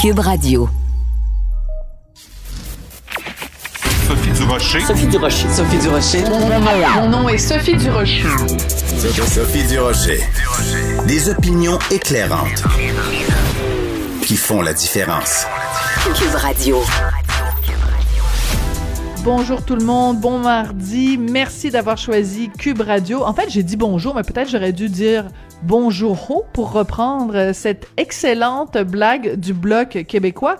Cube Radio. Sophie Durocher. Sophie Durocher. Sophie Durocher. Mon nom est Sophie Durocher. Sophie Durocher. Des opinions éclairantes qui font la différence. Cube Radio. Bonjour tout le monde, bon mardi. Merci d'avoir choisi Cube Radio. En fait, j'ai dit bonjour, mais peut-être j'aurais dû dire bonjour pour reprendre cette excellente blague du bloc québécois.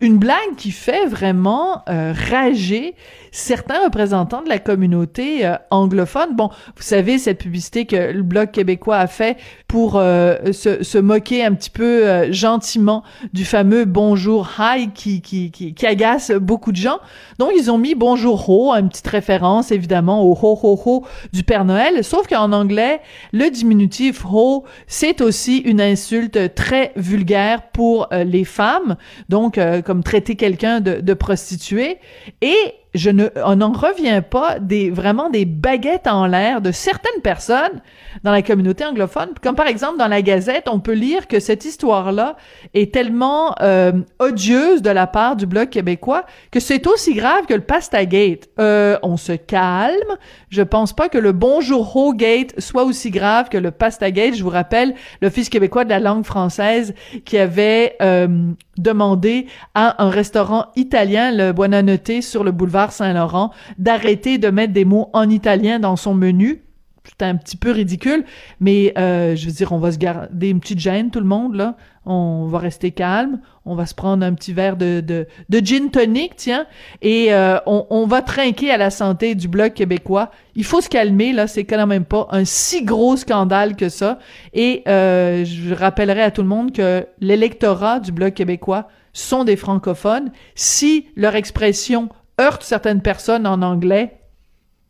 Une blague qui fait vraiment euh, rager certains représentants de la communauté euh, anglophone. Bon, vous savez, cette publicité que le Bloc québécois a fait pour euh, se, se, moquer un petit peu euh, gentiment du fameux bonjour hi qui, qui, qui, qui, agace beaucoup de gens. Donc, ils ont mis bonjour ho, une petite référence évidemment au ho ho ho du Père Noël. Sauf qu'en anglais, le diminutif ho, c'est aussi une insulte très vulgaire pour les femmes. Donc, comme traiter quelqu'un de, de prostituée. Et je ne, on n'en revient pas des vraiment des baguettes en l'air de certaines personnes dans la communauté anglophone. Comme par exemple dans la Gazette, on peut lire que cette histoire-là est tellement euh, odieuse de la part du bloc québécois que c'est aussi grave que le Pastagate. Euh, on se calme. Je pense pas que le Bonjour Ho Gate soit aussi grave que le Pastagate. Je vous rappelle l'Office québécois de la langue française qui avait euh, demandé à un restaurant italien, le Buonanotte, sur le boulevard Saint-Laurent, d'arrêter de mettre des mots en italien dans son menu. C'est un petit peu ridicule, mais euh, je veux dire, on va se garder une petite gêne, tout le monde, là. On va rester calme, on va se prendre un petit verre de, de, gin tonic, tiens, et euh, on, on, va trinquer à la santé du Bloc québécois. Il faut se calmer, là, c'est quand même pas un si gros scandale que ça. Et euh, je rappellerai à tout le monde que l'électorat du Bloc québécois sont des francophones. Si leur expression heurte certaines personnes en anglais,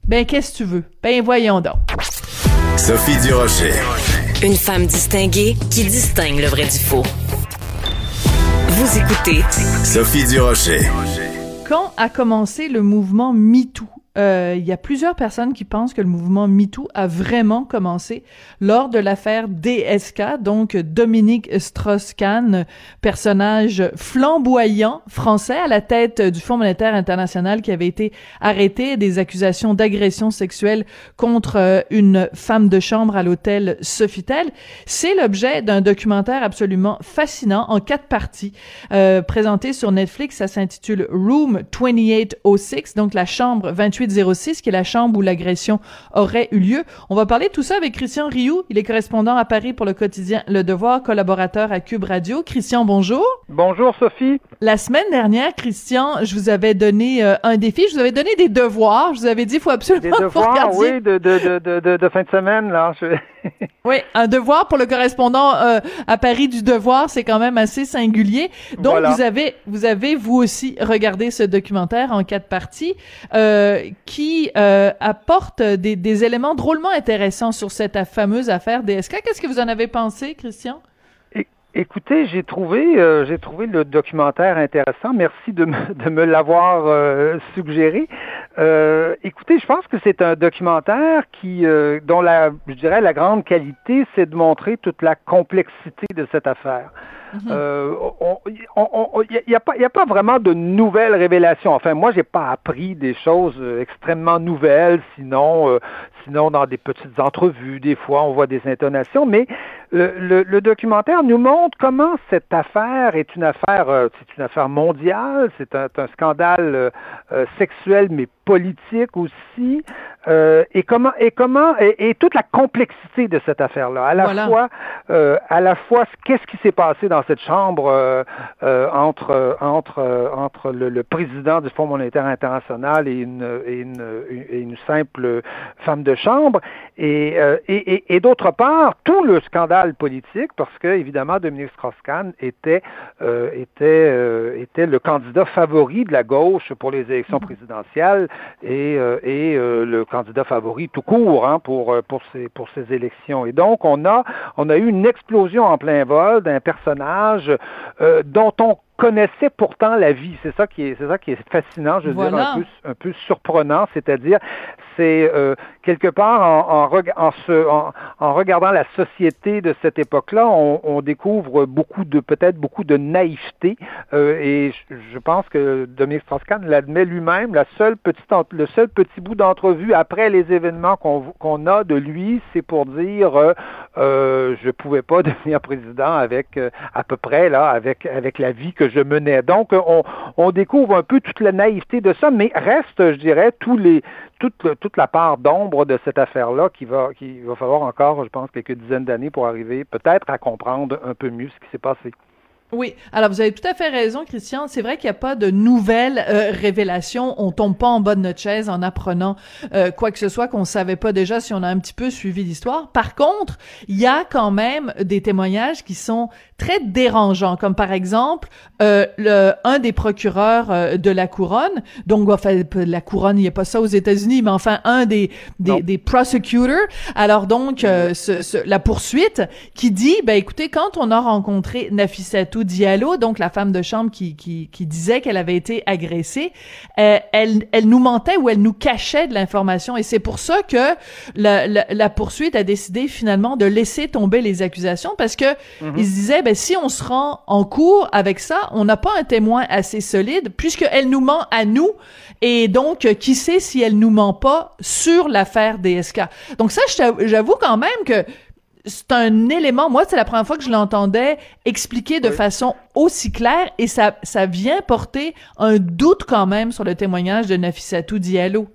ben qu'est-ce que tu veux? Ben voyons donc. Sophie Durocher. Une femme distinguée qui distingue le vrai du faux. Vous écoutez Sophie Durocher. Quand a commencé le mouvement MeToo? Euh, il y a plusieurs personnes qui pensent que le mouvement MeToo a vraiment commencé lors de l'affaire DSK, donc Dominique Strauss-Kahn, personnage flamboyant français à la tête du Fonds monétaire international qui avait été arrêté des accusations d'agression sexuelle contre euh, une femme de chambre à l'hôtel Sofitel. C'est l'objet d'un documentaire absolument fascinant en quatre parties euh, présenté sur Netflix. Ça s'intitule Room 2806, donc la chambre 28 06, qui est la chambre où l'agression aurait eu lieu. On va parler de tout ça avec Christian Rioux. Il est correspondant à Paris pour le quotidien Le Devoir, collaborateur à Cube Radio. Christian, bonjour. Bonjour, Sophie. La semaine dernière, Christian, je vous avais donné euh, un défi. Je vous avais donné des devoirs. Je vous avais dit, il faut absolument Des devoirs, oui, de, de, de, de, de fin de semaine, là. Je... oui, un devoir pour le correspondant euh, à Paris du devoir, c'est quand même assez singulier. Donc Voilà. vous avez vous avez vous aussi regardé ce documentaire en quatre parties euh, qui euh, apporte des, éléments drôlement intéressants sur cette fameuse affaire DSK. Qu'est-ce que vous en avez pensé, Christian? Écoutez, j'ai trouvé, euh, j'ai trouvé le documentaire intéressant. Merci de me, de me l'avoir euh, suggéré. Écoutez, je pense que c'est un documentaire qui, dont la, je dirais, la grande qualité, c'est de montrer toute la complexité de cette affaire. Euh, Il n'y a, pas- y a pas vraiment de nouvelles révélations. Enfin, moi, j'ai pas appris des choses euh, extrêmement nouvelles, sinon, euh, sinon dans des petites entrevues, des fois, on voit des intonations. Mais le, le- documentaire nous montre comment cette affaire est une affaire, euh, c'est une affaire mondiale, c'est un, scandale euh, euh, sexuel, mais politique aussi, euh, et comment et comment et, et toute la complexité de cette affaire-là. À la Voilà. fois, euh, à la fois, qu'est-ce qui s'est passé dans cette chambre euh, euh, entre entre euh, entre le, le président du Fonds monétaire international et une et une, et une simple femme de chambre, et euh, et, et, et d'autre part tout le scandale politique, parce que évidemment Dominique Strauss-Kahn était euh, était euh, était le candidat favori de la gauche pour les élections présidentielles et, euh, euh, le candidat favori tout court hein, pour, euh, pour, ces, pour ces élections. Et donc, on a, on a eu une explosion en plein vol d'un personnage dont on connaissait pourtant la vie. C'est ça qui est, c'est ça qui est fascinant, je veux dire, un peu, un peu surprenant, c'est-à-dire, c'est euh, quelque part en, en, en, se, en, regardant la société de cette époque-là, on, on, découvre beaucoup de, peut-être beaucoup de naïveté, euh, et je, je, pense que Dominique Strauss-Kahn l'admet lui-même. La seule petite, le seul petit bout d'entrevue après les événements qu'on, qu'on a de lui, c'est pour dire, euh, euh je pouvais pas devenir président avec euh, à peu près là, avec avec la vie que je menais. Donc, on, découvre un peu toute la naïveté de ça, mais reste, je dirais, tous les, toute, toute la part d'ombre de cette affaire-là qui va, qui va falloir encore, je pense, quelques dizaines d'années pour arriver peut-être à comprendre un peu mieux ce qui s'est passé. Oui, alors vous avez tout à fait raison, Christian. C'est vrai qu'il n'y a pas de nouvelles euh, révélations. On tombe pas en bas de notre chaise en apprenant euh, quoi que ce soit qu'on savait pas déjà si on a un petit peu suivi l'histoire. Par contre, il y a quand même des témoignages qui sont très dérangeants, comme par exemple euh, le, un des procureurs de la couronne. Donc, enfin, la couronne, il n'y a pas ça aux États-Unis, mais enfin un des des, des prosecutors. Alors donc, ce, la poursuite qui dit, ben écoutez, quand on a rencontré Nafissatou Diallo, donc la femme de chambre qui, qui, qui disait qu'elle avait été agressée, euh, elle, elle nous mentait ou elle nous cachait de l'information. Et c'est pour ça que la, la, poursuite a décidé finalement de laisser tomber les accusations parce que mm-hmm. ils se disaient, ben, si on se rend en cours avec ça, on n'a pas un témoin assez solide puisqu'elle nous ment à nous. Et donc, qui sait si elle nous ment pas sur l'affaire DSK. Donc ça, j'avoue quand même que c'est un élément, moi, c'est la première fois que je l'entendais expliquer de façon aussi claire et ça, ça vient porter un doute quand même sur le témoignage de Nafissatou Diallo.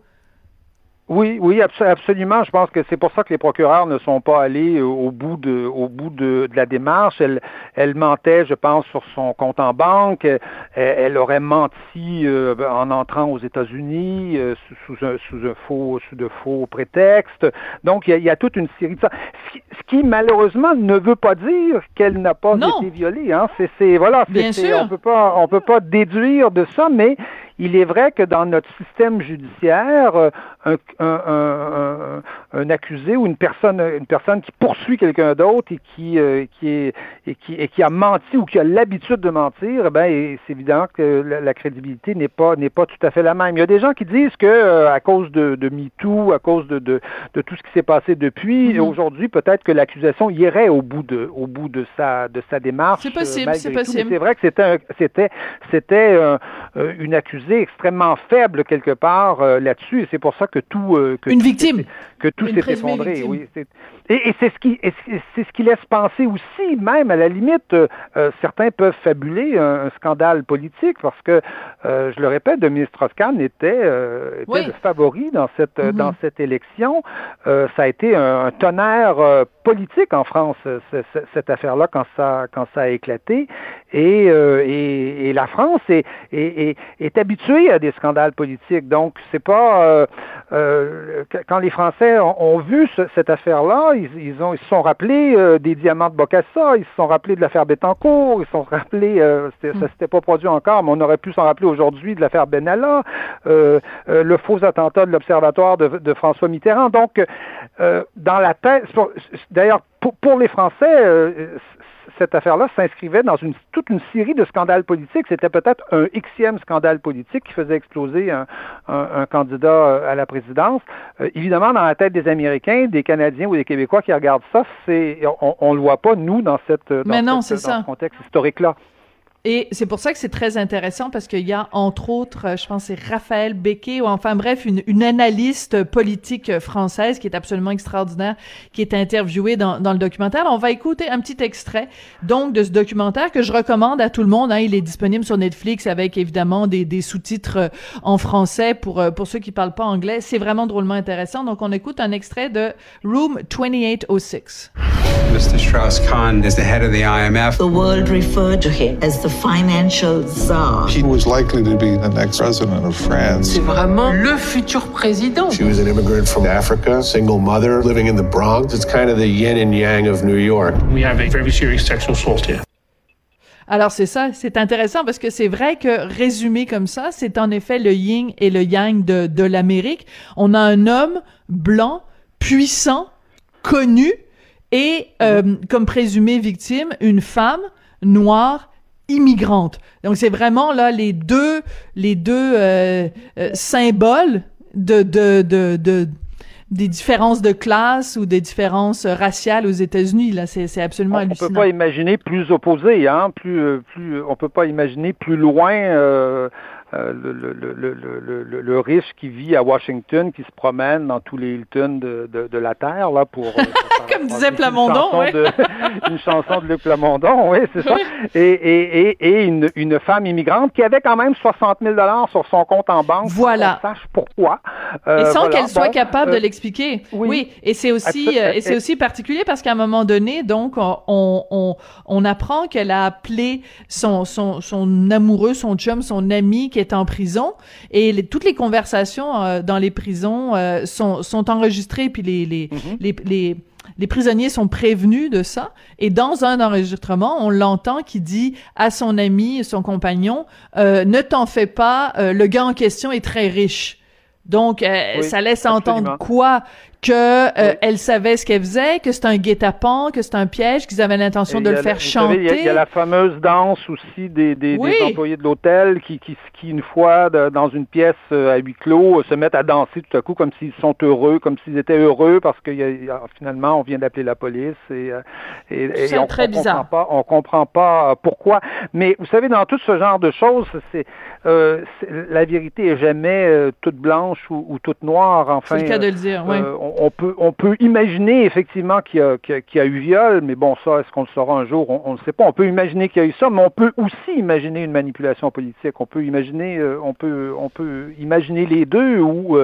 Oui, oui, absolument. Je pense que c'est pour ça que les procureurs ne sont pas allés au bout de, au bout de, la démarche. Elle, elle mentait, je pense, sur son compte en banque. Elle, aurait menti euh, en entrant aux États-Unis euh, sous, un, sous un faux, sous de faux prétextes. Donc, il y, a, toute une série de ça. Ce qui, malheureusement ne veut pas dire qu'elle n'a pas été violée. Hein. C'est, voilà, c'est, on peut pas, on peut pas déduire de ça, mais il est vrai que dans notre système judiciaire, euh, un, un, un, un, accusé ou une personne, une personne qui poursuit quelqu'un d'autre et qui, euh, qui est, et qui, et qui a menti ou qui a l'habitude de mentir, eh ben, c'est évident que la, crédibilité n'est pas, n'est pas tout à fait la même. Il y a des gens qui disent que euh, à cause de, de MeToo, à cause de, de, de tout ce qui s'est passé depuis, mm-hmm. aujourd'hui, peut-être que l'accusation irait au bout de, au bout de sa, de sa démarche. C'est possible, c'est possible. C'est vrai que c'était, c'était, c'était une accusation extrêmement faible quelque part euh, là-dessus, et c'est pour ça que tout euh, que une victime que tout s'est effondré. Oui, et, c'est ce qui c'est ce qui laisse penser aussi, même à la limite, euh, certains peuvent fabuler un, scandale politique parce que je le répète, Dominique Strauss-Kahn était, était le favori dans cette mm-hmm. dans cette élection. ça a été un, tonnerre politique en France cette affaire-là quand ça quand ça a éclaté et et, et la France est, est, est habituée à des scandales politiques. Donc, c'est pas euh, euh, quand les Français ont, vu cette affaire-là, ils, ont ils se sont rappelés euh, des diamants de Bocassa, ils se sont rappelés de l'affaire Bettencourt, ils se sont rappelés, ça mm. s'était pas produit encore, mais on aurait pu s'en rappeler aujourd'hui de l'affaire Benalla, le faux attentat de l'Observatoire de, de, François Mitterrand. Donc, dans la tête, d'ailleurs, pour, pour, les Français, cette affaire-là s'inscrivait dans une, toute une série de scandales politiques. C'était peut-être un xème scandale politique qui faisait exploser un, candidat euh, à la présidence. Euh, évidemment, dans la tête des Américains, des Canadiens ou des Québécois qui regardent ça, c'est on ne le voit pas, nous, dans, cette, dans, ce contexte historique-là. Et c'est pour ça que c'est très intéressant parce qu'il y a, entre autres, je pense c'est Raphaël Becquet, ou enfin bref, une, une, analyste politique française qui est absolument extraordinaire, qui est interviewée dans, dans, le documentaire. On va écouter un petit extrait, donc, de ce documentaire que je recommande à tout le monde. Hein. Il est disponible sur Netflix avec, évidemment, des, des sous-titres euh, en français pour, euh, pour ceux qui parlent pas anglais. C'est vraiment drôlement intéressant. Donc, on écoute un extrait de Room 2806. Mr. Strauss-Kahn is the head of the IMF. The world referred to him as the financial czar. He was likely to be the next president of France. C'est vraiment le futur président. She was an immigrant from Africa, single mother living in the Bronx. It's kind of the yin and yang of New York. We have a very serious sexual assault here. Alors c'est ça, c'est intéressant parce que c'est vrai que résumé comme ça, c'est en effet le yin et le yang de, de l'Amérique. On a un homme blanc, puissant, connu, et euh, comme présumée victime, une femme noire immigrante. Donc c'est vraiment là les deux les deux euh, euh, symboles de, de, de, de des différences de classe ou des différences raciales aux États-Unis. Là, c'est, c'est absolument on, hallucinant. On peut pas imaginer plus opposé, hein. Plus, euh, plus, on peut pas imaginer plus loin. Euh, euh, le, le, riche qui vit à Washington, qui se promène dans tous les Hilton de, la Terre, là, pour... Comme disait Plamondon, une chanson de Luc Plamondon, oui, c'est ça. Et, une, femme immigrante qui avait quand même 60 000 sur son compte en banque. Voilà. Sans sache pourquoi. Euh, et sans voilà. qu'elle soit capable euh, de l'expliquer. Oui. Et c'est aussi, et c'est aussi particulier parce qu'à un moment donné, donc, on, on, on apprend qu'elle a appelé son, son, son amoureux, son chum, son ami qui est en prison et les, toutes les conversations euh, dans les prisons euh, sont, sont enregistrées puis les les, mm-hmm. les, les les prisonniers sont prévenus de ça. Et dans un enregistrement, on l'entend qui dit à son ami, son compagnon, euh, ne t'en fais pas, euh, le gars en question est très riche. Donc, euh, oui, ça laisse absolument. entendre quoi? Que euh, oui. elle savait ce qu'elle faisait, que c'est un guet-apens, que c'est un piège, qu'ils avaient l'intention de le faire chanter. Il y, y, a la fameuse danse aussi des, des, oui. des employés de l'hôtel qui, qui, qui, une fois, de, dans une pièce euh, à huis clos, se mettent à danser tout à coup comme s'ils sont heureux, comme s'ils étaient heureux parce que y a, finalement, on vient d'appeler la police et, euh, et, et on, très on bizarre. comprend pas, on comprend pas pourquoi. Mais vous savez, dans tout ce genre de choses, c'est euh, la vérité est jamais euh, toute blanche ou, ou, toute noire. Enfin, c'est le cas de le dire. Oui. Euh, on, peut on peut imaginer effectivement qu'il y, a, qu'il y, a eu viol, mais bon, ça, est-ce qu'on le saura un jour? On ne sait pas. On peut imaginer qu'il y a eu ça, mais on peut aussi imaginer une manipulation politique. On peut imaginer, euh, on peut on peut imaginer les deux ou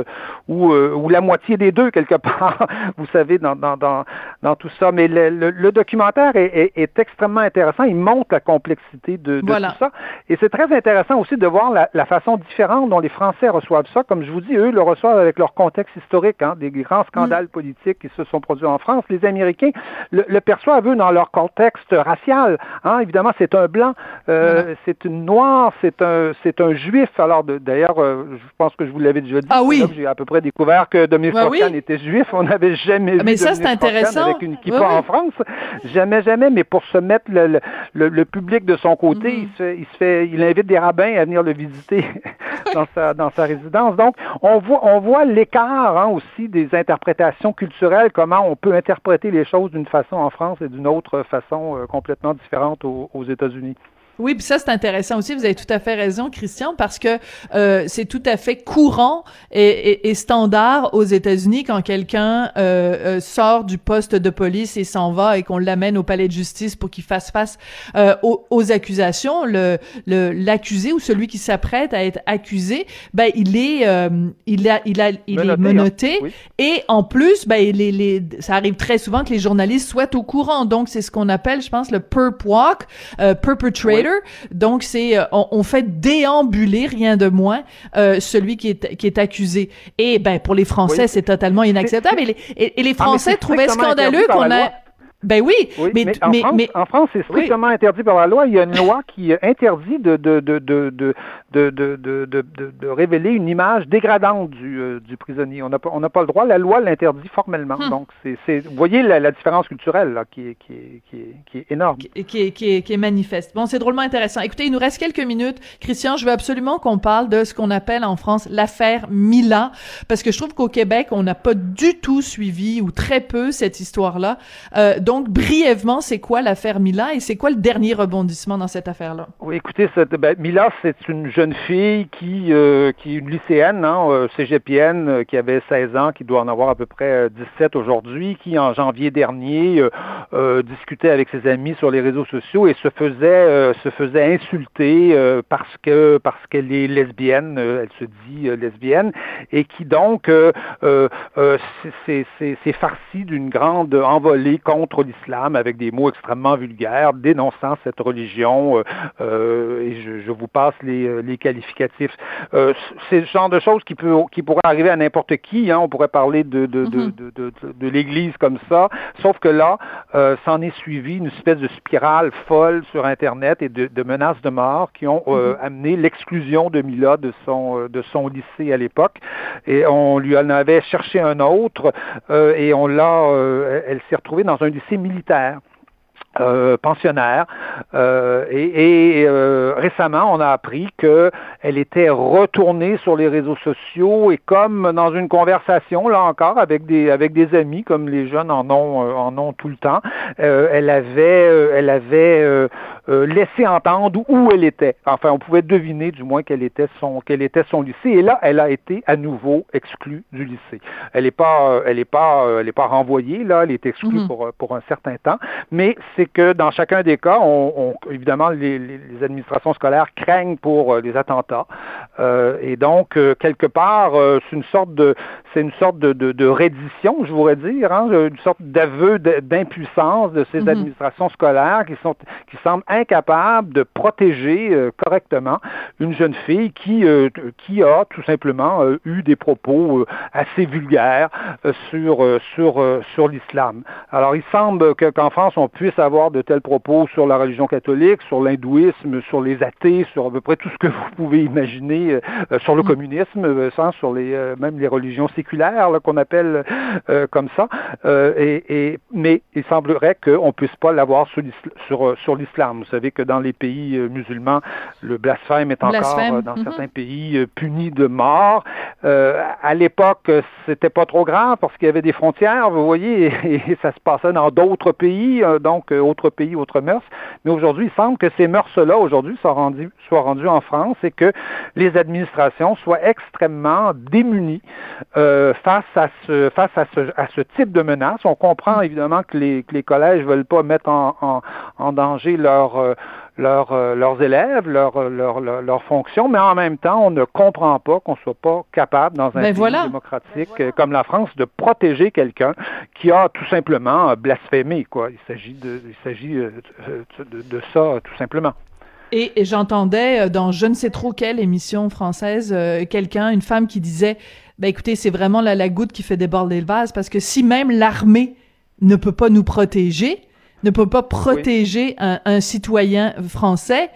ou, ou la moitié des deux quelque part. vous savez, dans dans dans, dans tout ça. Mais le, le, le documentaire est, est, est, extrêmement intéressant. Il montre la complexité de, de voilà. tout ça, et c'est très intéressant aussi de voir la, la, façon différente dont les Français reçoivent ça. Comme je vous dis, eux le reçoivent avec leur contexte historique, hein, des grands scandales mmh. politiques qui se sont produits en France. Les Américains le, le perçoivent, eux, dans leur contexte racial. Hein. Évidemment, c'est un blanc, euh, mmh. c'est une noire, c'est un, c'est un juif. Alors, d'ailleurs, euh, je pense que je vous l'avais déjà dit. Ah oui. J'ai à peu près découvert que Dominique bah, Strauss-Kahn oui. était juif. On n'avait jamais mais vu ça, c'est intéressant. avec une kippa oui, oui. en France. Jamais, jamais. Mais pour se mettre le, le, le public de son côté, mmh. il, se il se fait, il invite des rabbins à venir le visiter dans sa, dans sa résidence. Donc, on voit, on voit l'écart hein, aussi des interprétations culturelles, comment on peut interpréter les choses d'une façon en France et d'une autre façon euh, complètement différente aux, aux États-Unis. Oui, puis ça c'est intéressant aussi. Vous avez tout à fait raison, Christian, parce que euh, c'est tout à fait courant et, et, et standard aux États-Unis quand quelqu'un euh, euh, sort du poste de police et s'en va et qu'on l'amène au palais de justice pour qu'il fasse face euh, aux, aux, accusations. Le l'accusé ou celui qui s'apprête à être accusé, ben il est euh, il a il a il menotté, est menotté hein? oui. et en plus ben les, les ça arrive très souvent que les journalistes soient au courant. Donc c'est ce qu'on appelle, je pense, le perp walk, euh, perpetrator. Oui. Donc c'est euh, on, on, fait déambuler rien de moins euh, celui qui est qui est accusé. Et ben pour les Français oui. c'est totalement inacceptable. Et les, et, et les Ah, Français ah, trouvaient scandaleux qu'on a ben oui, mais, mais, en France, c'est strictement interdit par la loi. Il y a une loi qui interdit de, de, de, de, de de révéler une image dégradante du, du prisonnier. On n'a on pas le droit, la loi l'interdit formellement. Donc, c'est, vous voyez la, la différence culturelle là, qui, est, qui, est, qui, est, qui, est, énorme. Qui, est, qui, est, qui est manifeste. Bon, c'est drôlement intéressant. Écoutez, il nous reste quelques minutes. Christian, je veux absolument qu'on parle de ce qu'on appelle en France l'affaire Mila, parce que je trouve qu'au Québec, on n'a pas du tout suivi ou très peu cette histoire-là brièvement, c'est quoi l'affaire Mila et c'est quoi le dernier rebondissement dans cette affaire-là? Oui, écoutez, ben, Mila, c'est une jeune fille qui, euh, qui est une lycéenne, hein, euh, cégepienne, euh, qui avait 16 ans, qui doit en avoir à peu près 17 aujourd'hui, qui en janvier dernier discutait avec ses amis sur les réseaux sociaux et se faisait se faisait insulter parce que parce qu'elle est lesbienne, elle se dit lesbienne, et qui donc c'est farci d'une grande envolée contre l'islam avec des mots extrêmement vulgaires, dénonçant cette religion, euh, euh, et je, je, vous passe les, les qualificatifs. Euh, c'est le genre de choses qui, peut, qui pourrait arriver à n'importe qui, hein. on pourrait parler de, de, de, de, de l'Église comme ça, sauf que là, s'en est suivi une espèce de spirale folle sur Internet et de, menaces de mort qui ont mm-hmm. amené l'exclusion de Mila de son, de son lycée à l'époque, et on lui en avait cherché un autre, et on l'a, elle s'est retrouvée dans un lycée militaire. euh, pensionnaire euh, et, euh, récemment on a appris que elle était retournée sur les réseaux sociaux et comme dans une conversation là encore avec des avec des amis comme les jeunes en ont en ont tout le temps elle avait elle avait laissé entendre où elle était enfin on pouvait deviner du moins quel était son quel était son lycée et là elle a été à nouveau exclue du lycée elle est pas elle est pas elle est pas renvoyée là elle est exclue Mhm. pour pour un certain temps mais c'est que dans chacun des cas, on, on- évidemment, les, les- les administrations scolaires craignent pour euh, les attentats. Euh, et donc, euh, quelque part, euh, c'est une sorte de c'est une sorte de, de, de reddition, je voudrais dire, hein, une sorte d'aveu d'impuissance de ces Mhm. administrations scolaires qui sont qui semblent incapables de protéger euh, correctement une jeune fille qui euh, qui a tout simplement euh, eu des propos euh, assez vulgaires euh, sur euh, sur euh, sur l'islam. Alors, il semble que- qu'en France, on puisse avoir de tels propos sur la religion catholique, sur l'hindouisme, sur les athées, sur à peu près tout ce que vous pouvez imaginer, sur le communisme, euh, sans, sur les euh, même les religions séculaires là, qu'on appelle euh, comme ça. Euh, et, et- mais il semblerait qu'on puisse pas l'avoir sur l'isl- sur, sur l'islam. Vous savez que dans les pays euh, musulmans, le blasphème est encore Blasphème, euh, dans mhm. certains pays euh, puni de mort. Euh, à l'époque, c'était pas trop grave parce qu'il y avait des frontières, vous voyez, et, et ça se passait dans d'autres pays, donc autres pays, autres mœurs. Mais aujourd'hui, il semble que ces mœurs-là, aujourd'hui, soient rendues, soient rendues en France et que les administrations soient extrêmement démunies euh, face à ce face à ce, à ce type de menace. On comprend évidemment que les, que les collèges veulent pas mettre en, en, en danger leur euh, leurs, euh, leurs élèves, leurs euh, leur, leur, leur fonctions, mais en même temps, on ne comprend pas qu'on soit pas capable, dans un Ben pays voilà. démocratique euh, comme la France, de protéger quelqu'un qui a tout simplement euh, blasphémé. Quoi. Il s'agit de, il s'agit euh, de, de, de ça, tout simplement. Et, et j'entendais euh, dans je ne sais trop quelle émission française euh, quelqu'un, une femme qui disait ben écoutez, c'est vraiment la, la goutte qui fait déborder le vase parce que si même l'armée ne peut pas nous protéger, ne peut pas protéger un, un citoyen français,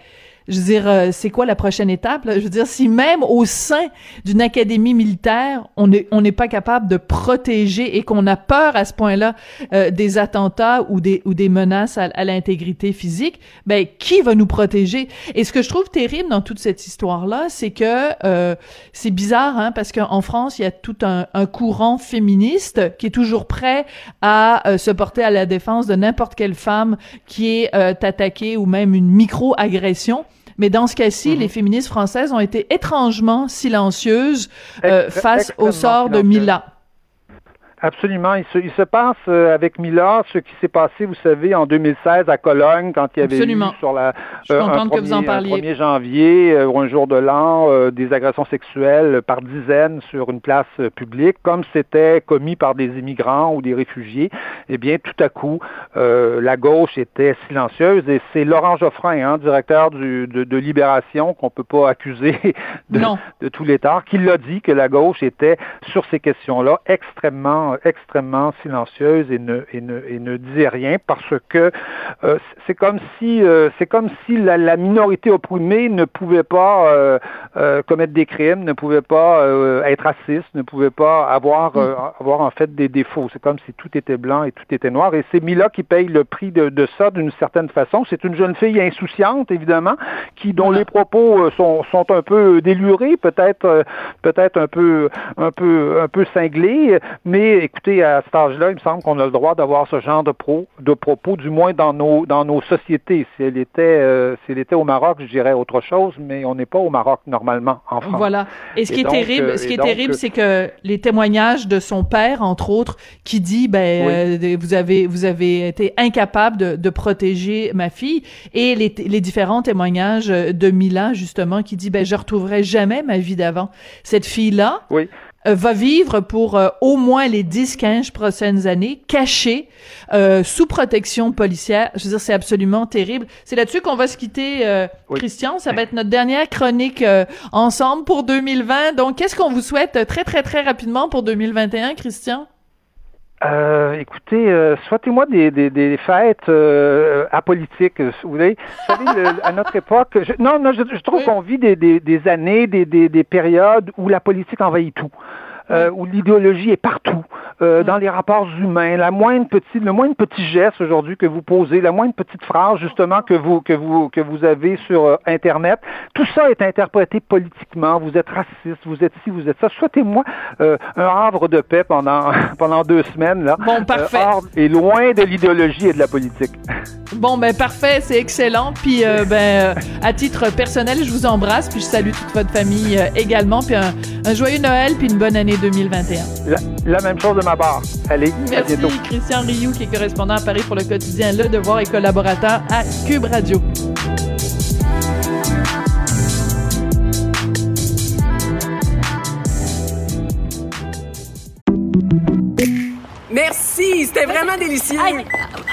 je veux dire, euh, c'est quoi la prochaine étape? là? Je veux dire, si même au sein d'une académie militaire, on n'est on pas capable de protéger et qu'on a peur à ce point-là euh, des attentats ou des ou des menaces à, à l'intégrité physique, ben qui va nous protéger? Et ce que je trouve terrible dans toute cette histoire-là, c'est que euh, c'est bizarre, hein, parce qu'en France, il y a tout un, un courant féministe qui est toujours prêt à euh, se porter à la défense de n'importe quelle femme qui est euh, attaquée ou même une micro-agression. Mais dans ce cas-ci, les féministes françaises ont été étrangement silencieuses euh, face au sort de. Mila. Absolument. Il se, il se passe euh, avec Mila ce qui s'est passé, vous savez, en 2016 à Cologne, quand il y avait eu sur la euh, un contente que vous en premier- un parliez. 1er janvier euh, ou un jour de l'an euh, des agressions sexuelles par dizaines sur une place euh, publique, comme c'était commis par des immigrants ou des réfugiés. Eh bien, tout à coup, euh, la gauche était silencieuse et c'est Laurent Geoffrin, hein, directeur du, de, de Libération, qu'on peut pas accuser de, Non. de tout l'état, qui l'a dit que la gauche était sur ces questions-là extrêmement, extrêmement silencieuse et ne, ne, ne disait rien parce que euh, c'est comme si, euh, c'est comme si la minorité opprimée ne pouvait pas euh, commettre des crimes, ne pouvait pas euh, être raciste, ne pouvait pas avoir, euh, avoir en fait des défauts. C'est comme si tout était blanc et tout était noir. Et c'est Mila qui paye le prix de, de ça d'une certaine façon. C'est une jeune fille insouciante, évidemment, qui dont les propos sont, sont un peu délurés, peut-être euh, peut-être un peu un peu un peu cinglés, mais écoutez, à cet âge-là, il me semble qu'on a le droit d'avoir ce genre de pro de propos, du moins dans nos dans nos sociétés. Si elle était euh, si elle était au Maroc, je dirais autre chose, mais on n'est pas au Maroc normalement en France. Voilà. Et ce qui Et est donc, terrible, euh, ce qui est donc, terrible, euh, c'est que les témoignages de son père, entre autres, qui dit, ben, euh, vous avez, vous avez été incapable de, de protéger ma fille, et les, les différents témoignages de Mila, justement, qui dit, ben, je retrouverai jamais ma vie d'avant. Cette fille-là, Oui. Euh, va vivre pour euh, au moins les 10-15 prochaines années, cachée, euh, sous protection policière. Je veux dire, c'est absolument terrible. C'est là-dessus qu'on va se quitter, euh, Oui. Christian. Ça va être notre dernière chronique euh, ensemble pour 2020. Donc, qu'est-ce qu'on vous souhaite très, très, très rapidement pour 2021, Christian? Euh, écoutez, euh, souhaitez-moi des, des, des fêtes euh, apolitiques. Vous voyez, vous savez, le- à notre époque, je, non, non, je, je trouve qu'on vit des, des, des années, des, des, des périodes où la politique envahit tout. Euh, où l'idéologie est partout. Euh, dans les rapports humains, la moindre petite, le moindre petit geste aujourd'hui que vous posez, la moindre petite phrase justement que vous que vous que vous avez sur euh, internet, tout ça est interprété politiquement. Vous êtes raciste, vous êtes ci, vous êtes ça. Souhaitez-moi euh, un havre de paix pendant pendant deux semaines là. Bon, parfait. et loin de l'idéologie et de la politique. Bon, ben parfait, c'est excellent. Puis ben à titre personnel, je vous embrasse, puis je salue toute votre famille également. Puis un, joyeux Noël, puis une bonne année 2021. La, la même chose de ma part. Allez, Merci, à bientôt. Christian Rioux, qui est correspondant à Paris pour le quotidien Le Devoir et collaborateur à Cube Radio. Merci, c'était vraiment délicieux.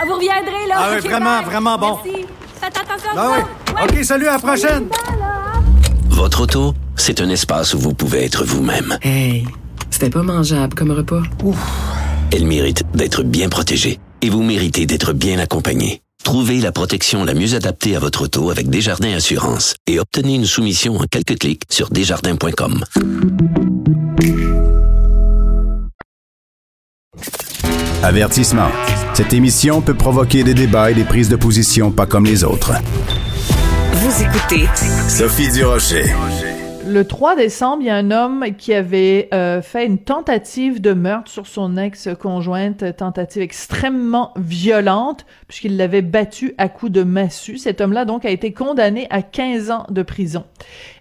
vous reviendrez là. Ah oui, vraiment, vraiment bon. Merci. Faites attention. Ah oui. OK, salut, à la prochaine. Votre auto, c'est un espace où vous pouvez être vous-même. Hey, c'était pas mangeable comme repas. Ouf. Elle mérite d'être bien protégée et vous méritez d'être bien accompagné. Trouvez la protection la mieux adaptée à votre auto avec Desjardins Assurance et obtenez une soumission en quelques clics sur desjardins.com. Avertissement. Cette émission peut provoquer des débats et des prises de position pas comme les autres. Vous écoutez Sophie Durocher. Le 3 décembre, il y a un homme qui avait euh, fait une tentative de meurtre sur son ex-conjointe, tentative extrêmement violente, puisqu'il l'avait battu à coups de massue. Cet homme-là, donc, a été condamné à 15 ans de prison.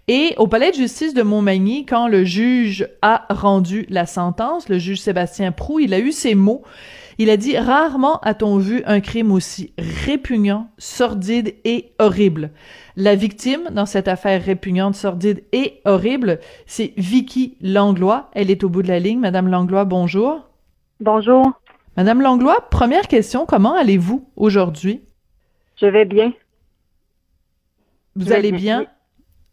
Et au palais de justice de Montmagny, quand le juge a rendu la sentence, le juge Sébastien Prou, il a eu ces mots. Il a dit Rarement a-t-on vu un crime aussi répugnant, sordide et horrible. La victime dans cette affaire répugnante, sordide et horrible, c'est Vicky Langlois. Elle est au bout de la ligne. Madame Langlois, bonjour. Bonjour. Madame Langlois, première question, comment allez-vous aujourd'hui? Je vais bien. Vous allez bien?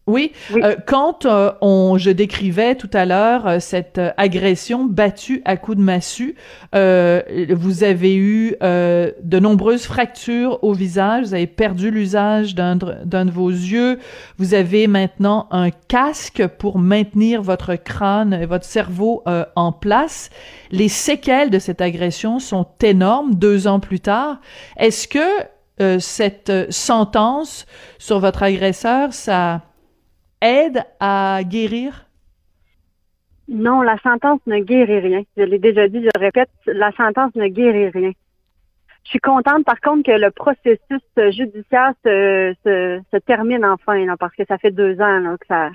Oui, Euh, quand euh, on, je décrivais tout à l'heure euh, cette agression battue à coups de massue, vous avez eu de nombreuses fractures au visage, vous avez perdu l'usage d'un de vos yeux, vous avez maintenant un casque pour maintenir votre crâne et votre cerveau en place. Les séquelles de cette agression sont énormes deux ans plus tard. Est-ce que cette sentence sur votre agresseur, ça aide à guérir? Non, la sentence ne guérit rien. Je l'ai déjà dit, je répète, la sentence ne guérit rien. Je suis contente, par contre, que le processus judiciaire se, se, termine enfin, parce que ça fait deux ans que ça,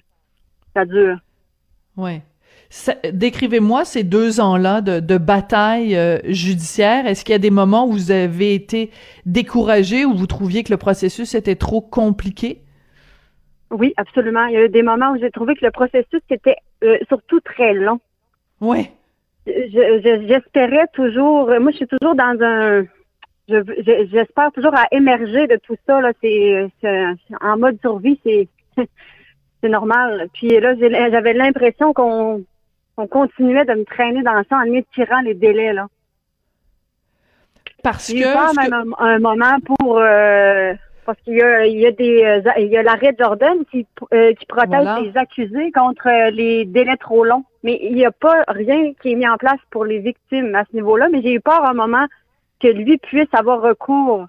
ça dure. Oui. Décrivez-moi ces deux ans-là de, de, bataille euh, judiciaire. Est-ce qu'il y a des moments où vous avez été découragé, où vous trouviez que le processus était trop compliqué? Oui, absolument. Il y a eu des moments où j'ai trouvé que le processus était euh, surtout très long. Oui. J'espérais toujours. Moi, je suis toujours dans un. J'espère toujours à émerger de tout ça. Là, c'est en mode survie, c'est c'est normal. Puis là, j'avais l'impression qu'on continuait de me traîner dans ça en étirant les délais là. Parce que. J'ai eu même un, moment pour. Euh, parce qu'il y a, il y a des euh, il y a l'arrêt Jordan qui, euh, qui protège les accusés contre euh, les délais trop longs. Mais il n'y a pas rien qui est mis en place pour les victimes à ce niveau-là. Mais j'ai eu peur un moment que lui puisse avoir recours.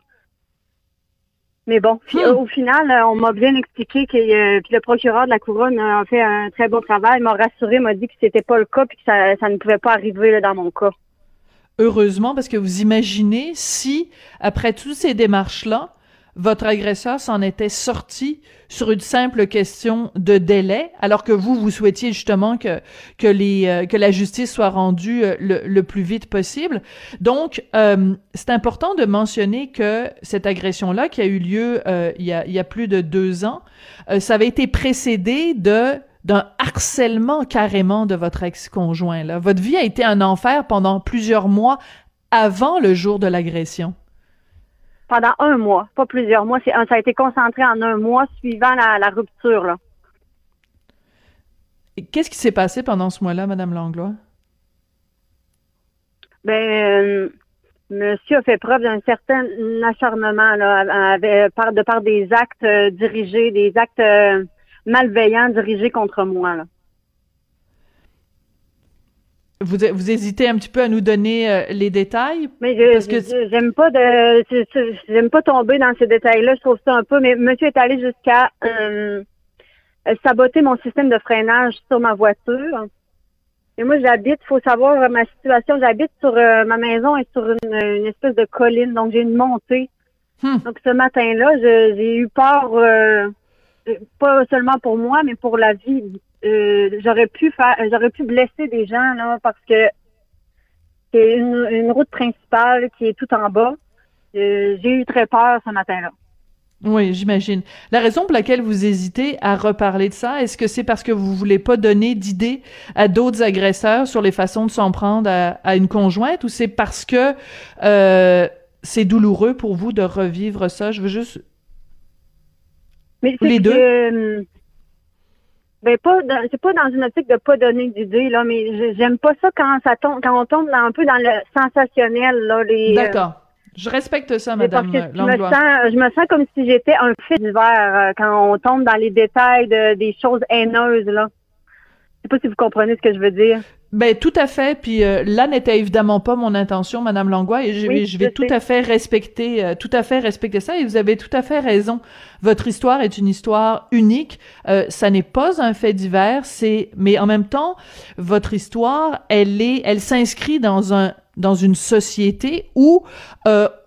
Mais bon, hmm. au final, on m'a bien expliqué que le procureur de la couronne a fait un très bon travail, m'a rassuré, m'a dit que c'était pas le cas et que ça, ça ne pouvait pas arriver dans mon cas. Heureusement, parce que vous imaginez si, après toutes ces démarches-là, votre agresseur s'en était sorti sur une simple question de délai, alors que vous, vous souhaitiez justement que, que, les, euh, que la justice soit rendue euh, le, plus vite possible. Donc, euh, c'est important de mentionner que cette agression-là, qui a eu lieu il, y a, il y a plus de deux ans, ça avait été précédé de d'un harcèlement carrément de votre ex-conjoint. Là. Votre vie a été un enfer pendant plusieurs mois avant le jour de l'agression pendant un mois, pas plusieurs mois. C'est ça a été concentré en un mois suivant la, rupture. Là. Qu'est-ce qui s'est passé pendant ce mois-là, Madame Langlois? Ben, euh, monsieur a fait preuve d'un certain acharnement là, de par des actes euh, dirigés, des actes euh, malveillants dirigés contre moi. Là. Vous, vous hésitez un petit peu à nous donner euh, les détails? Mais je, j'aime pas de j'aime pas tomber dans ces détails-là. Je trouve ça un peu. Mais Monsieur est allé jusqu'à euh, saboter mon système de freinage sur ma voiture. Et moi, j'habite, faut savoir ma situation. J'habite sur ma maison et sur une, espèce de colline, donc j'ai une montée. Hmm. Donc ce matin-là, j'ai eu peur, pas seulement pour moi, mais pour la vie euh, j'aurais pu faire, j'aurais pu blesser des gens là parce que c'est une, route principale qui est tout en bas. Euh, j'ai eu très peur ce matin-là. Oui, j'imagine. La raison pour laquelle vous hésitez à reparler de ça, est-ce que c'est parce que vous voulez pas donner d'idées à d'autres agresseurs sur les façons de s'en prendre à, une conjointe ou c'est parce que euh, c'est douloureux pour vous de revivre ça? Je veux juste... Mais les deux? Ben pas, c'est pas dans une optique de pas donner d'idées là, mais j'aime pas ça quand ça tombe, quand on tombe un peu dans le sensationnel là. Les, euh, D'accord. je respecte ça, Madame je me, sens, je me sens comme si j'étais un fait divers euh, quand on tombe dans les détails de, des choses haineuses là. Je sais pas si vous comprenez ce que je veux dire. Ben tout à fait. Puis euh, là n'était évidemment pas mon intention, Madame Langlois, et je, vais, je vais tout à fait respecter, euh, tout à fait respecter ça. Et vous avez tout à fait raison. Votre histoire est une histoire unique. Euh, ça n'est pas un fait divers. C'est, mais en même temps, votre histoire, elle est, elle s'inscrit dans un dans une société où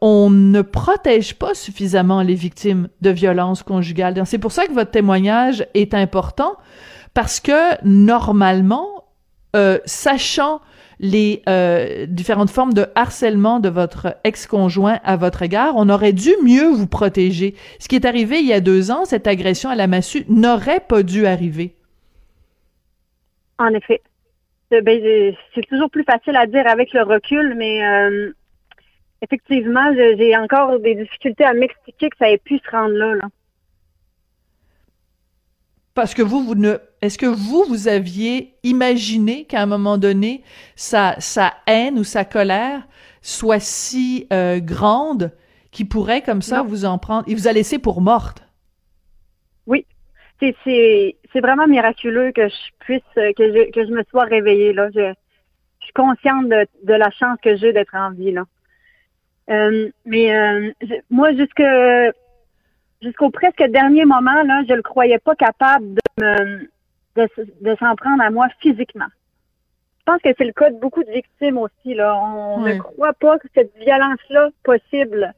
on ne protège pas suffisamment les victimes de violences conjugales. C'est pour ça que votre témoignage est important parce que normalement euh, sachant les euh, différentes formes de harcèlement de votre ex-conjoint à votre égard, on aurait dû mieux vous protéger. Ce qui est arrivé il y a deux ans, cette agression à la massue, n'aurait pas dû arriver. En effet. Euh, ben, c'est toujours plus facile à dire avec le recul, mais effectivement, j'ai encore des difficultés à m'expliquer que ça ait pu se rendre là. là. Parce que vous, vous ne, est-ce que vous, vous aviez imaginé qu'à un moment donné, sa, sa haine ou sa colère soit si euh, grande qu'il pourrait comme ça vous en prendre, il vous a laissé pour morte? Oui. C'est, vraiment miraculeux que je puisse, que je, que je me sois réveillée, là. Je, suis consciente de, de la chance que j'ai d'être en vie, là. Euh, mais euh, moi, jusque jusqu'au presque dernier moment, là, je le croyais pas capable de me, de, s'en prendre à moi physiquement. Je pense que c'est le cas de beaucoup de victimes aussi, là. On ne croit pas que cette violence-là possible.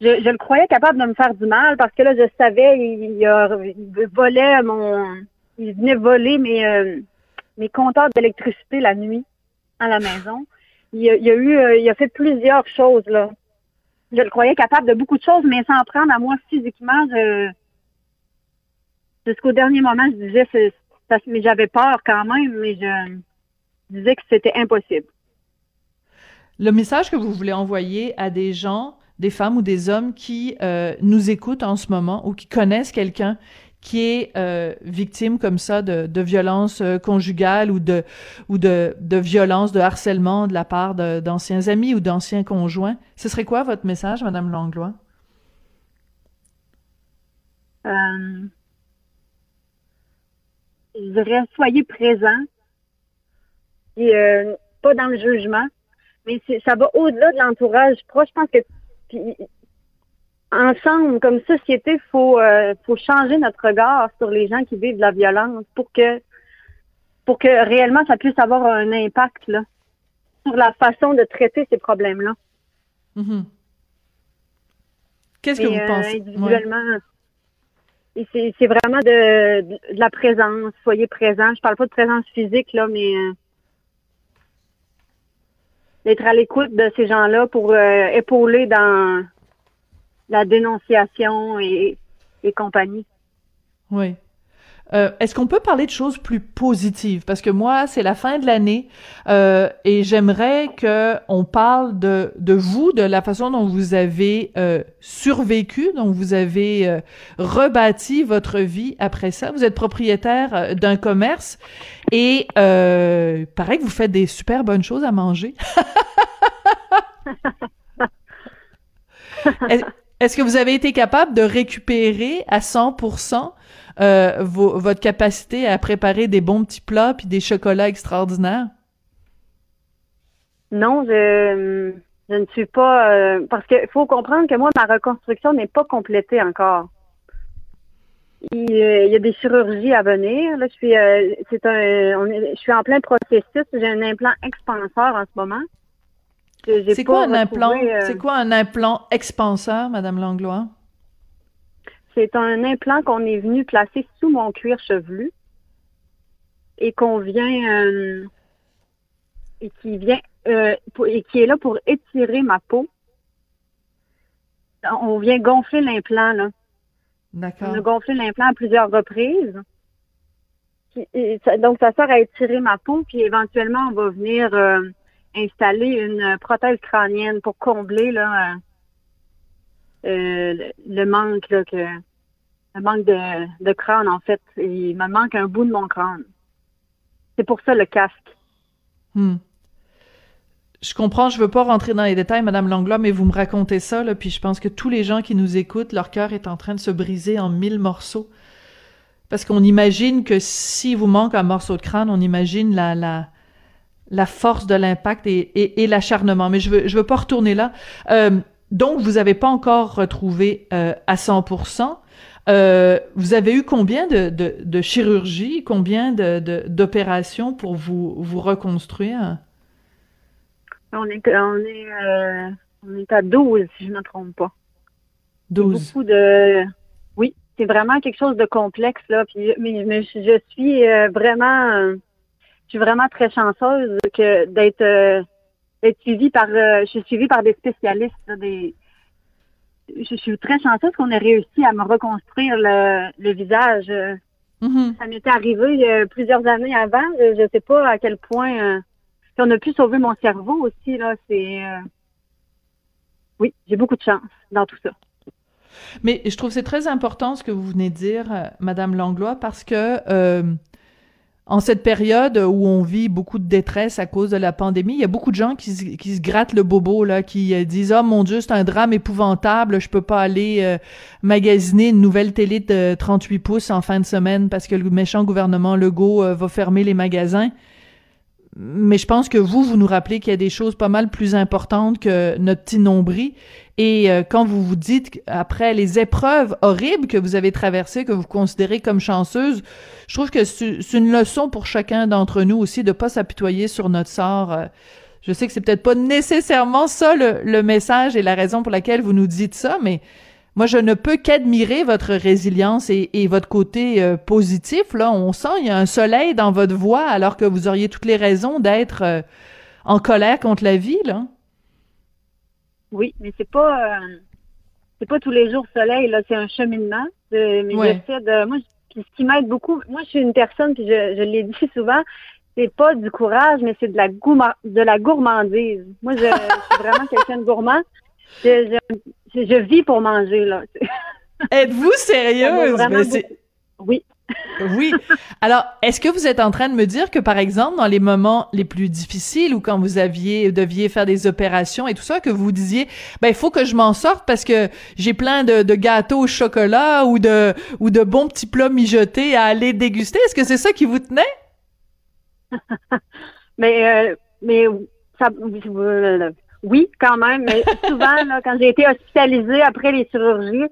Je, je, le croyais capable de me faire du mal parce que là, je savais, il, il volait mon, il venait voler mes, euh, mes compteurs d'électricité la nuit à la maison. Il, il a eu, euh, il a fait plusieurs choses, là je le croyais capable de beaucoup de choses, mais sans prendre à moi physiquement, jusqu'au dernier moment, je disais, mais j'avais peur quand même, mais je, disais que c'était impossible. Le message que vous voulez envoyer à des gens, des femmes ou des hommes qui euh, nous écoutent en ce moment ou qui connaissent quelqu'un qui est euh, victime comme ça de, de violence euh, conjugale ou de ou de, de violence, de harcèlement de la part d'anciens amis ou d'anciens conjoints, ce serait quoi votre message, Madame Langlois? Je dirais soyez présent et euh, pas dans le jugement, mais ça va au-delà de l'entourage proche. Je pense que ensemble, comme société, faut euh, faut changer notre regard sur les gens qui vivent de la violence pour que pour que réellement ça puisse avoir un impact là sur la façon de traiter ces problèmes-là. Mm-hmm. Qu'est-ce que vous pensez? Euh, individuellement? C'est vraiment de, de, la présence, soyez présent. Je parle pas de présence physique là, mais euh, d'être à l'écoute de ces gens-là pour épauler dans la dénonciation et, et compagnie. Oui. Euh, Est-ce qu'on peut parler de choses plus positives? Parce que moi, c'est la fin de l'année euh, et j'aimerais que on parle de de vous, de la façon dont vous avez euh, survécu, dont vous avez euh, rebâti votre vie après ça. Vous êtes propriétaire d'un commerce et euh, paraît que vous faites des super bonnes choses à manger. Est-ce que vous avez été capable de récupérer à 100% euh, votre capacité à préparer des bons petits plats puis des chocolats extraordinaires? Non, je, je ne suis pas euh, parce qu'il faut comprendre que moi ma reconstruction n'est pas complétée encore. Il, y a des chirurgies à venir. Là, je suis, euh, c'est un, je suis en plein processus. J'ai un implant expanseur en ce moment. C'est quoi un implant? euh, C'est quoi un implant expanseur, Madame Langlois? C'est un implant qu'on est venu placer sous mon cuir chevelu et qu'on vient et qui vient euh, et qui est là pour étirer ma peau. On vient gonfler l'implant, là. D'accord. On a gonflé l'implant à plusieurs reprises. donc, ça sert à étirer ma peau, puis éventuellement, on va venir euh, installer une prothèse crânienne pour combler là, euh, le, manque là, que le manque de, de crâne, en fait. Il me manque un bout de mon crâne. C'est pour ça le casque. Hmm je comprends, je veux pas rentrer dans les détails, Madame Langlois, mais vous me racontez ça, là, puis je pense que tous les gens qui nous écoutent, leur cœur est en train de se briser en mille morceaux. Parce qu'on imagine que si vous manque un morceau de crâne, on imagine la, la, la force de l'impact et, et, l'acharnement. Mais je veux, je veux pas retourner là. Euh, donc, vous avez pas encore retrouvé euh, à 100%. Euh, vous avez eu combien de, de, de chirurgies, combien de, d'opérations pour vous, vous reconstruire? On est, on est, euh, on est à 12, si je ne me trompe pas. 12. Beaucoup de. Oui, c'est vraiment quelque chose de complexe, là. Puis, mais, je suis euh, vraiment. Euh, je suis vraiment très chanceuse que d'être suivie par. je suis suivie par des spécialistes, des. Je suis très chanceuse qu'on ait réussi à me reconstruire le, le visage. Mm-hmm. Ça m'était arrivé plusieurs années avant. Je ne sais pas à quel point on a pu sauver mon cerveau aussi, là, c'est. Euh, oui, j'ai beaucoup de chance dans tout ça. Mais je trouve c'est très important ce que vous venez de dire, euh, Madame Langlois, parce que euh, en cette période où on vit beaucoup de détresse à cause de la pandémie, il y a beaucoup de gens qui, se grattent le bobo là, qui disent "Oh mon Dieu, c'est un drame épouvantable, je peux pas aller magasiner une nouvelle télé de 38 pouces en fin de semaine parce que le méchant gouvernement Legault va fermer les magasins." Mais je pense que vous, vous nous rappelez qu'il y a des choses pas mal plus importantes que notre petit nombril. Et euh, quand vous vous dites, après les épreuves horribles que vous avez traversées, que vous considérez comme chanceuses, je trouve que c'est une leçon pour chacun d'entre nous aussi de pas s'apitoyer sur notre sort. Euh, je sais que c'est peut-être pas nécessairement ça le, le, message et la raison pour laquelle vous nous dites ça, mais moi, je ne peux qu'admirer votre résilience et, votre côté euh, positif. Là, on sent il y a un soleil dans votre voix, alors que vous auriez toutes les raisons d'être euh, en colère contre la vie. Là. Oui, mais c'est pas euh, c'est pas tous les jours soleil. Là, c'est un cheminement. mais j'essaie de moi, ce qui m'aide beaucoup. Moi, je suis une personne, puis je, je l'ai dit souvent. C'est pas du courage, mais c'est de la de la gourmandise. Moi, je, suis vraiment quelqu'un de gourmand. je, je, vis pour manger, là. Êtes-vous sérieuse? Oui. oui. Alors, est-ce que vous êtes en train de me dire que, par exemple, dans les moments les plus difficiles ou quand vous aviez, deviez faire des opérations et tout ça, que vous disiez, ben, il faut que je m'en sorte parce que j'ai plein de, gâteaux au chocolat ou de, ou de bons petits plats mijotés à aller déguster? Est-ce que c'est ça qui vous tenait? mais, euh, mais, ça, oui, quand même, mais souvent, quand j'ai été hospitalisée après les chirurgies,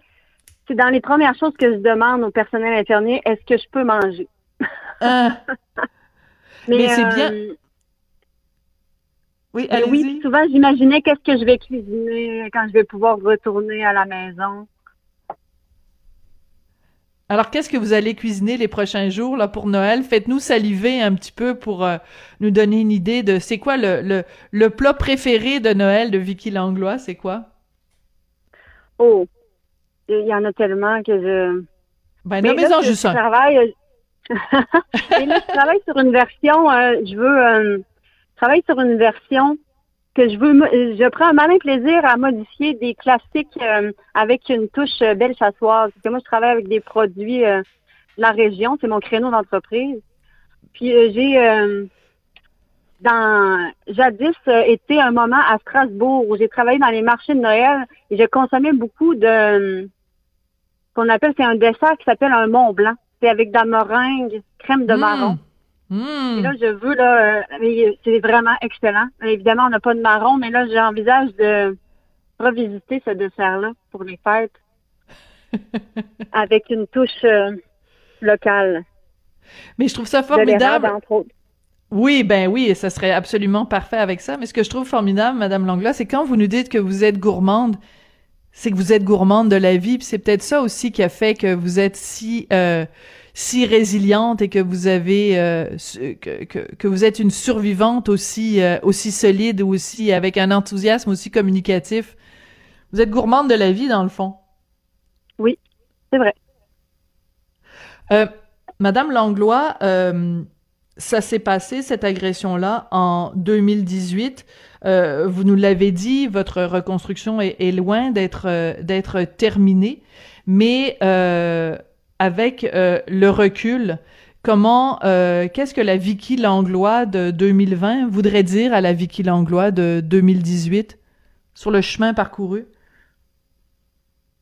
c'est dans les premières choses que je demande au personnel infirmier, est-ce que je peux manger? Ah. mais, c'est bien. Oui, souvent, j'imaginais qu'est-ce que je vais cuisiner quand je vais pouvoir retourner à la maison. Alors, qu'est-ce que vous allez cuisiner les prochains jours là pour Noël? Faites-nous saliver un petit peu pour euh, nous donner une idée de c'est quoi le, le, le, plat préféré de Noël de Vicky Langlois, c'est quoi? Oh, il y en a tellement que je. Ben, nommez-en juste un. Travaille... Et là, je travaille sur une version. Euh, je veux. Euh, je travaille sur une version que je veux, je prends un malin plaisir à modifier des classiques euh, avec une touche euh, belle chassoise. Parce que moi, je travaille avec des produits euh, de la région, c'est mon créneau d'entreprise. Puis j'ai dans jadis euh, été un moment à Strasbourg où j'ai travaillé dans les marchés de Noël et je consommais beaucoup de qu'on appelle c'est un dessert qui s'appelle un Mont Blanc. C'est avec de la meringue, crème de Mmh. marron. Mmh. Et là, je veux là, euh, c'est vraiment excellent. Évidemment, on n'a pas de marron, mais là, j'envisage de revisiter ce dessert-là pour les fêtes avec une touche euh, locale. Mais je trouve ça formidable. Oui, ben oui, ça serait absolument parfait avec ça. Mais ce que je trouve formidable, Madame Langlois, c'est quand vous nous dites que vous êtes gourmande, c'est que vous êtes gourmande de la vie. Puis c'est peut-être ça aussi qui a fait que vous êtes si euh, si résiliente et que vous avez euh, que, que, que vous êtes une survivante aussi euh, aussi solide aussi avec un enthousiasme aussi communicatif. Vous êtes gourmande de la vie dans le fond. Oui, c'est vrai. Euh, Madame Langlois, euh, ça s'est passé, cette agression-là, en 2018. Euh, vous nous l'avez dit, votre reconstruction est, est loin d'être euh, d'être terminée, mais euh, avec euh, le recul, comment, euh, qu'est-ce que la Vicky Langlois de 2020 voudrait dire à la Vicky Langlois de 2018 sur le chemin parcouru?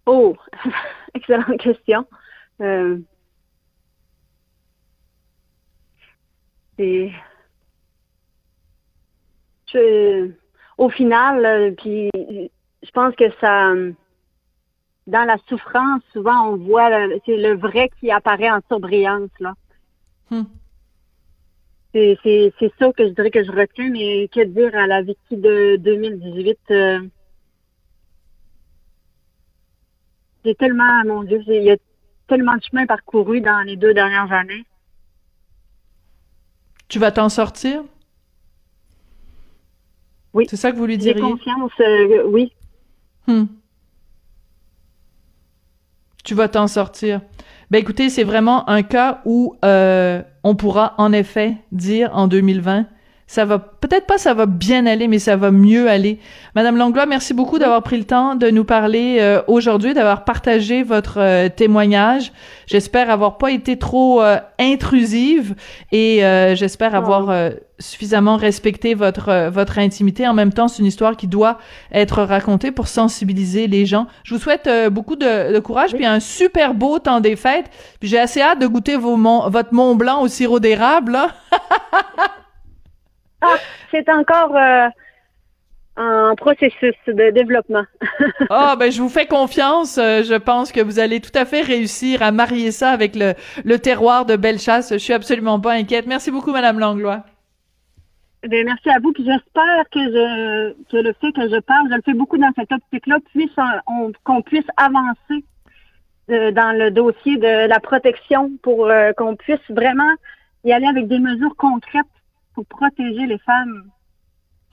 Oh, excellente question. Euh, au final, puis je pense que ça, dans la souffrance, souvent on voit c'est le vrai qui apparaît en surbrillance là. Hmm. C'est c'est c'est ça que je dirais que je retiens, mais que dire à la Vicky de 2018. euh, j'ai tellement, mon Dieu, j'ai- il y a tellement de chemin parcouru dans les deux dernières années. Tu vas t'en sortir? Oui. C'est ça que vous lui J'ai diriez? confiance, euh, oui. Hmm. Tu vas t'en sortir. Ben écoutez, c'est vraiment un cas où euh, on pourra en effet dire en 2020, ça va peut-être pas ça va bien aller, mais ça va mieux aller. Madame Langlois, merci beaucoup d'avoir pris le temps de nous parler euh, aujourd'hui, d'avoir partagé votre euh, témoignage. J'espère avoir pas été trop euh, intrusive et euh, j'espère avoir euh, suffisamment respecté votre euh, votre intimité. En même temps, c'est une histoire qui doit être racontée pour sensibiliser les gens. Je vous souhaite euh, beaucoup de, de courage puis un super beau temps des fêtes. Puis j'ai assez hâte de goûter vos votre Mont Blanc au sirop d'érable. Ah, c'est encore euh, en processus de développement. Ah ben je vous fais confiance. Euh, je pense que vous allez tout à fait réussir à marier ça avec le, le terroir de Bellechasse. Je suis absolument pas inquiète. Merci beaucoup, Madame Langlois. Ben, merci à vous. Puis j'espère que je que le fait que je parle, je le fais beaucoup dans cette optique-là, puisse on- qu'on puisse avancer euh, dans le dossier de la protection pour euh, qu'on puisse vraiment y aller avec des mesures concrètes pour protéger les femmes.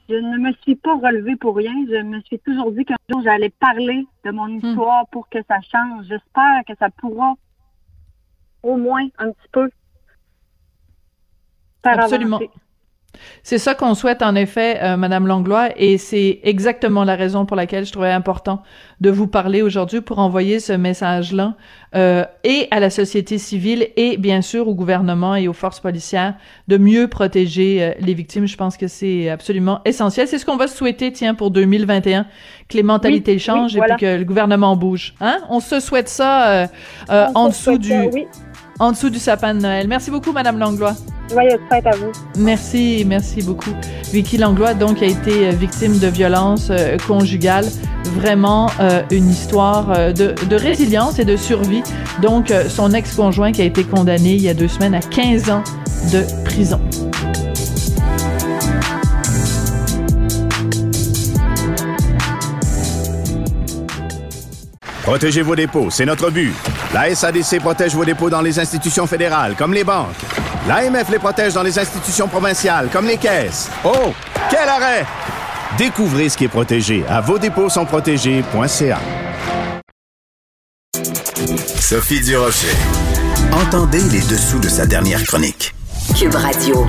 Je ne me suis pas relevée pour rien. Je me suis toujours dit qu'un jour j'allais parler de mon histoire pour que ça change. J'espère que ça pourra au moins un petit peu faire Absolument. avancer. C'est ça qu'on souhaite en effet, euh, Madame Langlois, et c'est exactement la raison pour laquelle je trouvais important de vous parler aujourd'hui pour envoyer ce message-là euh, et à la société civile et bien sûr au gouvernement et aux forces policières de mieux protéger euh, les victimes. Je pense que c'est absolument essentiel. C'est ce qu'on va souhaiter, tiens, pour 2021, que les mentalités Oui, changent oui, voilà. et puis que le gouvernement bouge. Hein? On se souhaite ça euh, euh, en dessous du ça, oui. En dessous du sapin de Noël. Merci beaucoup, Madame Langlois. Joyeuse fête à vous. Merci, merci beaucoup. Vicky Langlois, donc, a été euh, victime de violences euh, conjugales. Vraiment euh, une histoire euh, de, de résilience et de survie. Donc, son ex-conjoint qui a été condamné il y a deux semaines à 15 ans de prison. Protégez vos dépôts, c'est notre but. La SADC protège vos dépôts dans les institutions fédérales, comme les banques. L'AMF les protège dans les institutions provinciales, comme les caisses. Oh, quel arrêt! Découvrez ce qui est protégé à vos dépôts sont protégés.ca. Sophie Durocher. Entendez les dessous de sa dernière chronique. Cube Radio.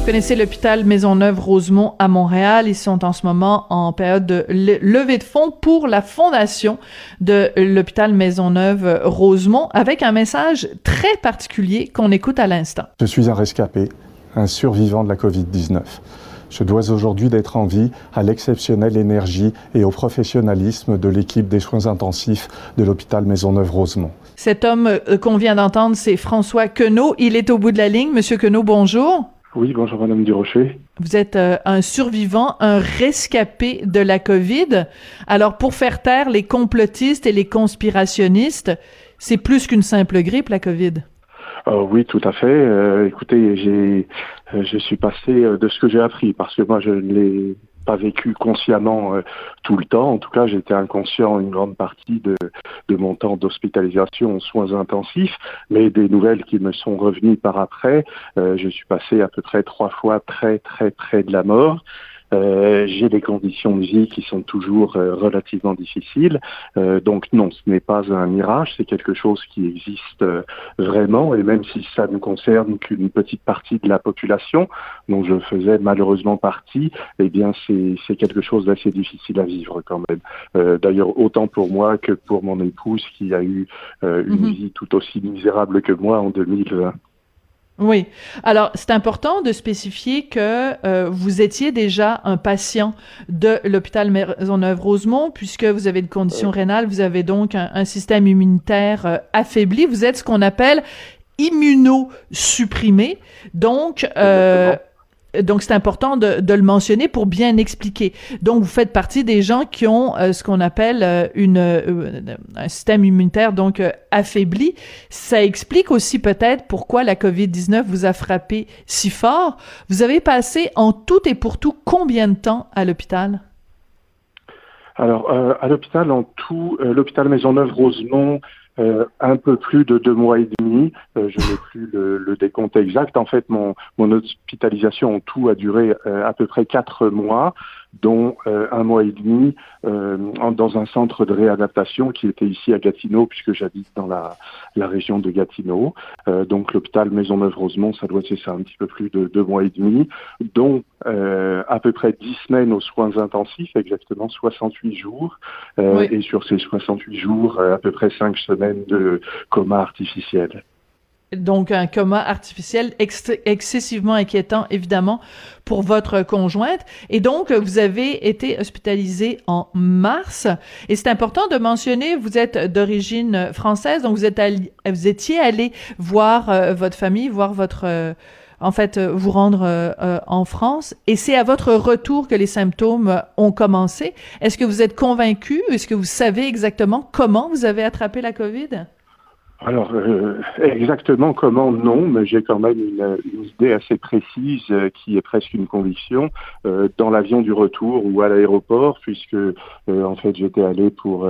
Vous connaissez l'hôpital Maisonneuve-Rosemont à Montréal. Ils sont en ce moment en période de le- levée de fonds pour la fondation de l'hôpital Maisonneuve-Rosemont avec un message très particulier qu'on écoute à l'instant. Je suis un rescapé un survivant de la Covid-19. Je dois aujourd'hui d'être en vie à l'exceptionnelle énergie et au professionnalisme de l'équipe des soins intensifs de l'hôpital Maisonneuve-Rosemont. Cet homme euh, qu'on vient d'entendre, c'est François Queneau. Il est au bout de la ligne. Monsieur Queneau, bonjour. Oui, bonjour Madame Durocher. Vous êtes euh, un survivant, un rescapé de la COVID. Alors, pour faire taire les complotistes et les conspirationnistes, c'est plus qu'une simple grippe, la COVID. Euh, oui, tout à fait. Euh, écoutez, j'ai, euh, je suis passé de ce que j'ai appris parce que moi je ne l'ai pas vécu consciemment tout le temps. En tout cas, j'étais inconscient une grande partie de, de mon temps d'hospitalisation en soins intensifs, mais des nouvelles qui me sont revenues par après. je suis passé à peu près trois fois très très près de la mort. Euh, j'ai des conditions de vie qui sont toujours euh, relativement difficiles. Euh, donc non, ce n'est pas un mirage, c'est quelque chose qui existe vraiment. Et même si ça ne concerne qu'une petite partie de la population, dont je faisais malheureusement partie, eh bien c'est quelque chose d'assez difficile à vivre quand même. D'ailleurs, autant pour moi que pour mon épouse qui a eu une mhm. vie tout aussi misérable que moi en 2020. Oui. Alors, c'est important de spécifier que euh, vous étiez déjà un patient de l'hôpital Maisonneuve-Rosemont, puisque vous avez une condition rénale, vous avez donc un, système immunitaire euh, affaibli. Vous êtes ce qu'on appelle immunosupprimé. Donc, euh, donc c'est important de, de, le mentionner pour bien expliquer. Donc vous faites partie des gens qui ont euh, ce qu'on appelle euh, une euh, un système immunitaire donc affaibli. Ça explique aussi peut-être pourquoi la Covid-19 vous a frappé si fort. Vous avez passé en tout et pour tout combien de temps à l'hôpital? Alors à l'hôpital en tout, l'hôpital Maisonneuve-Rosemont euh, un peu plus de deux mois et demi. Euh, je n'ai plus le, le, décompte exact. En fait, mon, hospitalisation en tout a duré euh, à peu près quatre mois dont euh, un mois et demi euh, dans un centre de réadaptation qui était ici à Gatineau, puisque j'habite dans la, la, région de Gatineau. Euh, donc l'hôpital Maisonneuve-Rosemont, ça doit être ça, un petit peu plus de deux mois et demi, dont à peu près dix semaines aux soins intensifs, exactement 68 jours. Et sur ces 68 jours, à peu près cinq semaines de coma artificiel donc un coma artificiel excessivement inquiétant, évidemment, pour votre conjointe. Et donc, vous avez été hospitalisé en mars. Et c'est important de mentionner, vous êtes d'origine française, donc vous, êtes vous étiez allé voir euh, votre famille, voir votre... Euh, en fait, euh, vous rendre en France. Et c'est à votre retour que les symptômes ont commencé. Est-ce que vous êtes convaincu? Est-ce que vous savez exactement comment vous avez attrapé la COVID? Alors, euh, exactement comment, non, mais j'ai quand même une, idée assez précise euh, qui est presque une conviction euh, dans l'avion du retour ou à l'aéroport, puisque en fait j'étais allé pour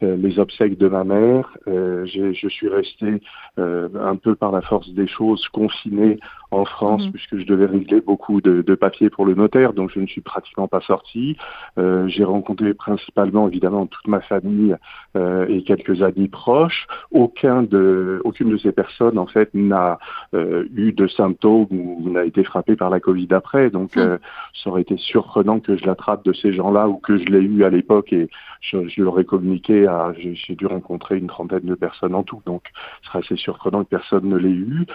les obsèques de ma mère. je suis resté un peu par la force des choses confiné en France, mhm. puisque je devais régler beaucoup de, de, papiers pour le notaire, donc je ne suis pratiquement pas sorti. Euh, j'ai rencontré principalement, évidemment, toute ma famille euh, et quelques amis proches. Aucun de, aucune de ces personnes, en fait, n'a euh, eu de symptômes ou n'a été frappé par la Covid après. Donc, mhm. ça aurait été surprenant que je l'attrape de ces gens-là ou que je l'ai eu à l'époque et je, je leur ai communiqué à, j'ai dû rencontrer une trentaine de personnes en tout. Donc, ce serait assez surprenant que personne ne l'ait eu.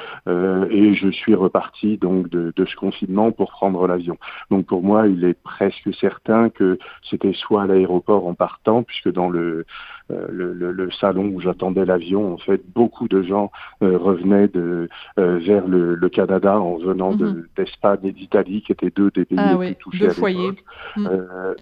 Et je suis reparti donc de, de ce confinement pour prendre l'avion. Donc pour moi, il est presque certain que c'était soit à l'aéroport en partant, puisque dans le le, le, le, salon où j'attendais l'avion, en fait, beaucoup de gens euh, revenaient de euh, vers le, le, Canada en venant mhm. d'Espagne et d'Italie, qui étaient deux des pays ah, les oui, plus touchés à foyers. Mm.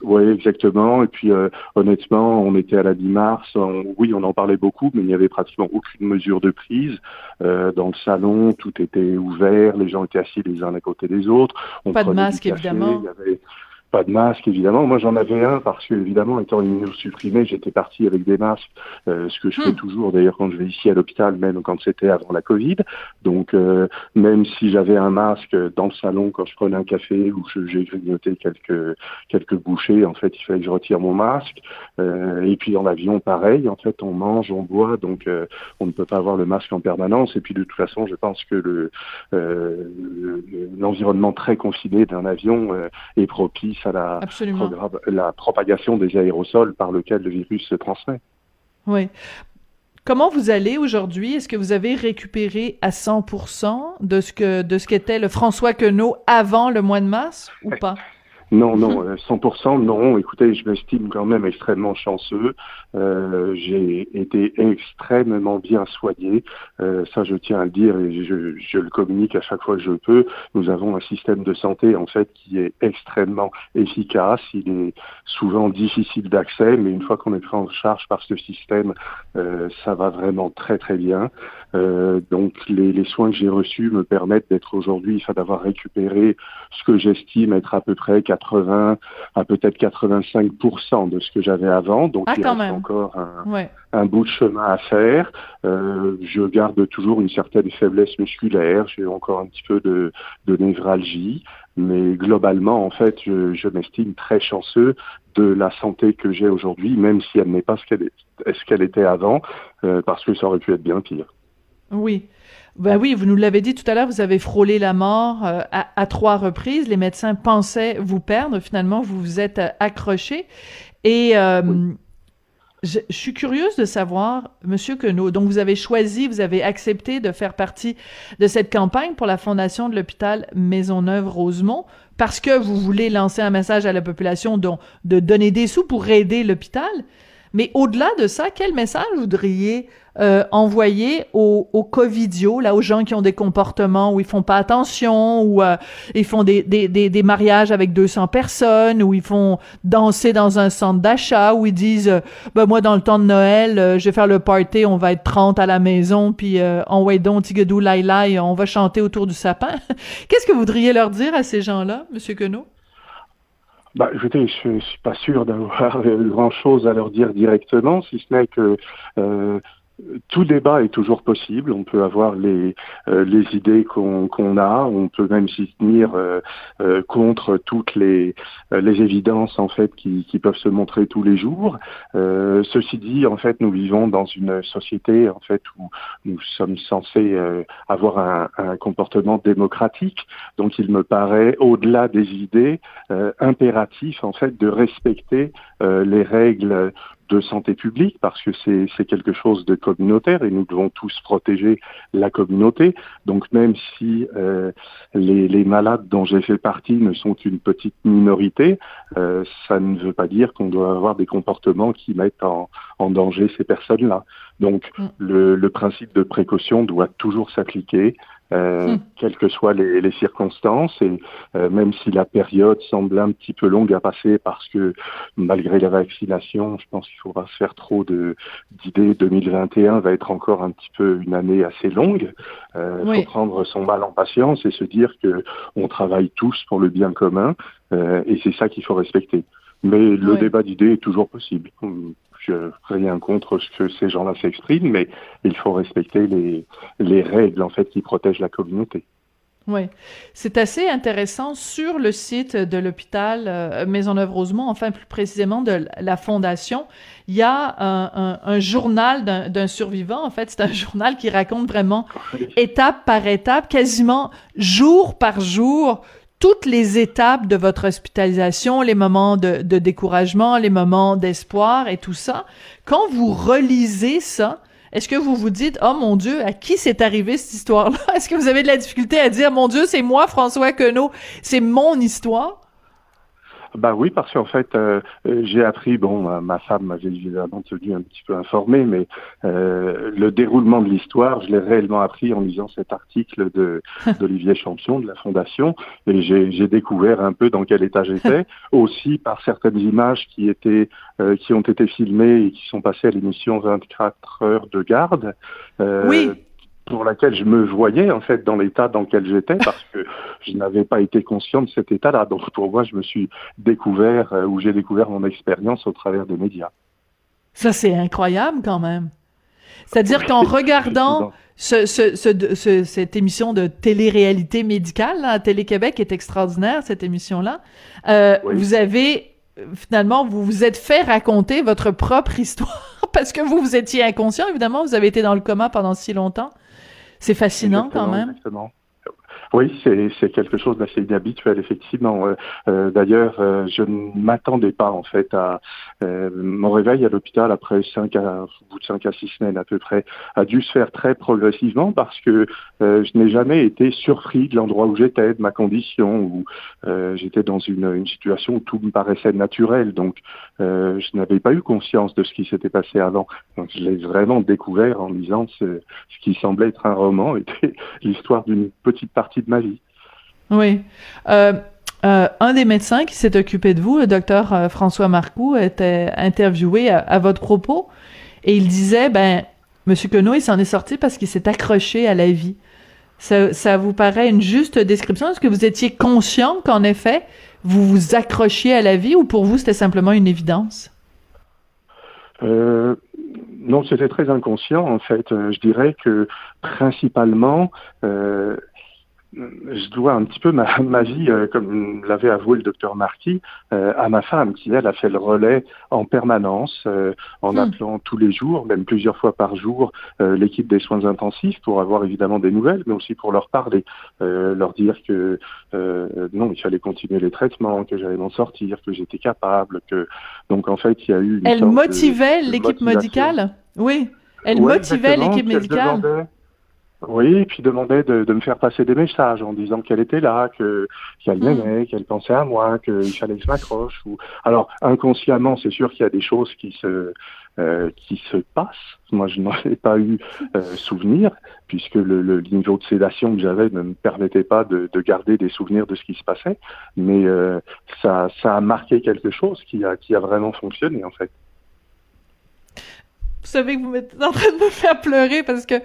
oui, exactement. Et puis honnêtement, on était à la 10 mars. oui, on en parlait beaucoup, mais il n'y avait pratiquement aucune mesure de prise dans le salon. Tout était ouvert, les gens étaient assis les uns à côté des autres. On Pas de masque, évidemment. Il y avait pas de masque, évidemment. Moi, j'en avais un parce que, évidemment, étant immunosupprimé, j'étais parti avec des masques, euh, ce que je fais hmm. toujours d'ailleurs quand je vais ici à l'hôpital, même quand c'était avant la Covid. Donc, euh, même si j'avais un masque dans le salon quand je prenais un café ou j'ai grignoté quelques quelques bouchées, en fait, il fallait que je retire mon masque. Euh, et puis dans l'avion, pareil. En fait, on mange, on boit, donc on ne peut pas avoir le masque en permanence. Et puis de toute façon, je pense que le l'environnement très confiné d'un avion est propice à la, la propagation des aérosols par lequel le virus se transmet. Oui. Comment vous allez aujourd'hui? Est-ce que vous avez récupéré à 100% de ce que de ce qu'était le François Queneau avant le mois de mars ou pas? Non, non, 100% mhm. euh, non. Écoutez, je m'estime quand même extrêmement chanceux. Euh, j'ai été extrêmement bien soigné. Euh, ça, je tiens à le dire et je, je, le communique à chaque fois que je peux. Nous avons un système de santé en fait qui est extrêmement efficace. Il est souvent difficile d'accès, mais une fois qu'on est pris en charge par ce système, euh, ça va vraiment très très bien. Euh, donc les, les, soins que j'ai reçus me permettent d'être aujourd'hui, enfin d'avoir récupéré ce que j'estime être à peu près 80 à peut-être 85% de ce que j'avais avant. Donc ah, il reste encore un, un, bout de chemin à faire. Euh, je garde toujours une certaine faiblesse musculaire. J'ai encore un petit peu de, de névralgie. Mais globalement, en fait, je, je m'estime très chanceux de la santé que j'ai aujourd'hui, même si elle n'est pas ce qu'elle est, ce qu'elle était avant, euh, parce que ça aurait pu être bien pire. Oui. Ben oui, vous nous l'avez dit tout à l'heure, vous avez frôlé la mort euh, à, trois reprises. Les médecins pensaient vous perdre. Finalement, vous vous êtes euh, accroché. Et euh, je, suis curieuse de savoir, Monsieur Queneau, donc vous avez choisi, vous avez accepté de faire partie de cette campagne pour la fondation de l'hôpital Maisonneuve-Rosemont parce que vous voulez lancer un message à la population dont, de donner des sous pour aider l'hôpital. Mais au-delà de ça, quel message voudriez euh, envoyer aux, aux covidios, là, aux gens qui ont des comportements où ils font pas attention, ou euh, ils font des, mariages avec 200 personnes, ou ils font danser dans un centre d'achat, où ils disent, euh, ben moi, dans le temps de Noël, euh, je vais faire le party, on va être 30 à la maison, puis en way donc, tigadou, laïlaï, on va chanter autour du sapin. Qu'est-ce que vous voudriez leur dire à ces gens-là, Monsieur Queneau? Bah, je, je suis pas sûr d'avoir grand-chose à leur dire directement, si ce n'est que euh, tout débat est toujours possible. On peut avoir les, euh, les idées qu'on a. On peut même s'y tenir euh, euh, contre toutes les, les évidences en fait qui, qui, peuvent se montrer tous les jours. ceci dit, en fait, nous vivons dans une société en fait où nous sommes censés avoir un, un, comportement démocratique. Donc, il me paraît, au-delà des idées, impératif en fait de respecter les règles de santé publique parce que c'est quelque chose de communautaire et nous devons tous protéger la communauté. Donc même si euh, les, les, malades dont j'ai fait partie ne sont qu'une petite minorité, euh, ça ne veut pas dire qu'on doit avoir des comportements qui mettent en, en danger ces personnes-là. Donc mm. le, le, principe de précaution doit toujours s'appliquer euh, hmm. quelles que soient les, les circonstances. Et euh, même si la période semble un petit peu longue à passer parce que malgré la vaccination, je pense qu'il faudra se faire trop de d'idées. 2021 va être encore un petit peu une année assez longue. Il euh, faut prendre son mal en patience et se dire que on travaille tous pour le bien commun et c'est ça qu'il faut respecter. Mais le débat d'idées est toujours possible je rien contre ce que ces gens-là s'expriment, mais il faut respecter les, les règles en fait qui protègent la communauté. Oui, c'est assez intéressant sur le site de l'hôpital euh, Maisonneuve-Rosemont, enfin plus précisément de la fondation, il y a un, un, un journal d'un survivant. En fait, c'est un journal qui raconte vraiment étape par étape, quasiment jour par jour, toutes les étapes de votre hospitalisation, les moments de, de découragement, les moments d'espoir et tout ça, quand vous relisez ça, est-ce que vous vous dites, oh mon Dieu, à qui c'est arrivé cette histoire-là? Est-ce que vous avez de la difficulté à dire, mon Dieu, c'est moi, François Queneau, c'est mon histoire? Bah oui, parce qu'en fait, euh, euh, j'ai appris, bon, ma, femme m'avait évidemment tenu un petit peu informé, mais euh, le déroulement de l'histoire, je l'ai réellement appris en lisant cet article de d'Olivier Champion de la Fondation, et j'ai découvert un peu dans quel état j'étais, aussi par certaines images qui étaient qui ont été filmées et qui sont passées à l'émission 24 heures de garde. oui pour laquelle je me voyais en fait dans l'état dans lequel j'étais parce que je n'avais pas été conscient de cet état-là. Donc pour moi, je me suis découvert euh, ou j'ai découvert mon expérience au travers des médias. Ça c'est incroyable quand même. C'est-à-dire qu'en regardant ce, ce, ce, cette émission de télé-réalité médicale, là, Télé-Québec est extraordinaire, cette émission-là, euh, vous avez finalement, vous vous êtes fait raconter votre propre histoire parce que vous, vous étiez inconscient, évidemment, vous avez été dans le coma pendant si longtemps. C'est fascinant quand même. Oui, c'est quelque chose d'assez inhabituel, effectivement. Euh, euh, d'ailleurs, euh, je ne m'attendais pas, en fait, à mon réveil à l'hôpital après cinq à, au bout de cinq à six semaines à peu près, a dû se faire très progressivement parce que je n'ai jamais été surpris de l'endroit où j'étais, de ma condition, où j'étais dans une, une, situation où tout me paraissait naturel. Donc, je n'avais pas eu conscience de ce qui s'était passé avant. Donc, je l'ai vraiment découvert en lisant ce, ce qui semblait être un roman, était l'histoire d'une petite partie de ma vie. Oui. Euh, euh, un des médecins qui s'est occupé de vous, le docteur euh, François Marcoux, était interviewé à, votre propos et il disait, ben, Monsieur Queneau, il s'en est sorti parce qu'il s'est accroché à la vie. Ça, ça, vous paraît une juste description? Est-ce que vous étiez conscient qu'en effet, vous vous accrochiez à la vie ou pour vous, c'était simplement une évidence? Euh, non, c'était très inconscient en fait. je dirais que principalement, euh, je dois un petit peu ma, ma vie, euh, comme l'avait avoué le docteur Marquis, euh, à ma femme, qui elle a fait le relais en permanence, euh, en hmm. appelant tous les jours, même plusieurs fois par jour, l'équipe des soins intensifs pour avoir évidemment des nouvelles, mais aussi pour leur parler, leur dire que non, il fallait continuer les traitements, que j'allais m'en sortir, que j'étais capable, que donc en fait il y a eu. Une elle motivait l'équipe médicale, oui. Elle motivait l'équipe médicale? Oui, puis demandait de, de, me faire passer des messages en disant qu'elle était là, que qu'elle hmm. m'aimait, qu'elle pensait à moi, qu'il fallait que je m'accroche. Ou alors inconsciemment, c'est sûr qu'il y a des choses qui se euh, qui se passent. Moi, je n'en ai pas eu euh, souvenir puisque le, le, niveau de sédation que j'avais ne me permettait pas de, de, garder des souvenirs de ce qui se passait. Mais euh, ça ça a marqué quelque chose qui a qui a vraiment fonctionné en fait vous savez que vous êtes en train de me faire pleurer parce que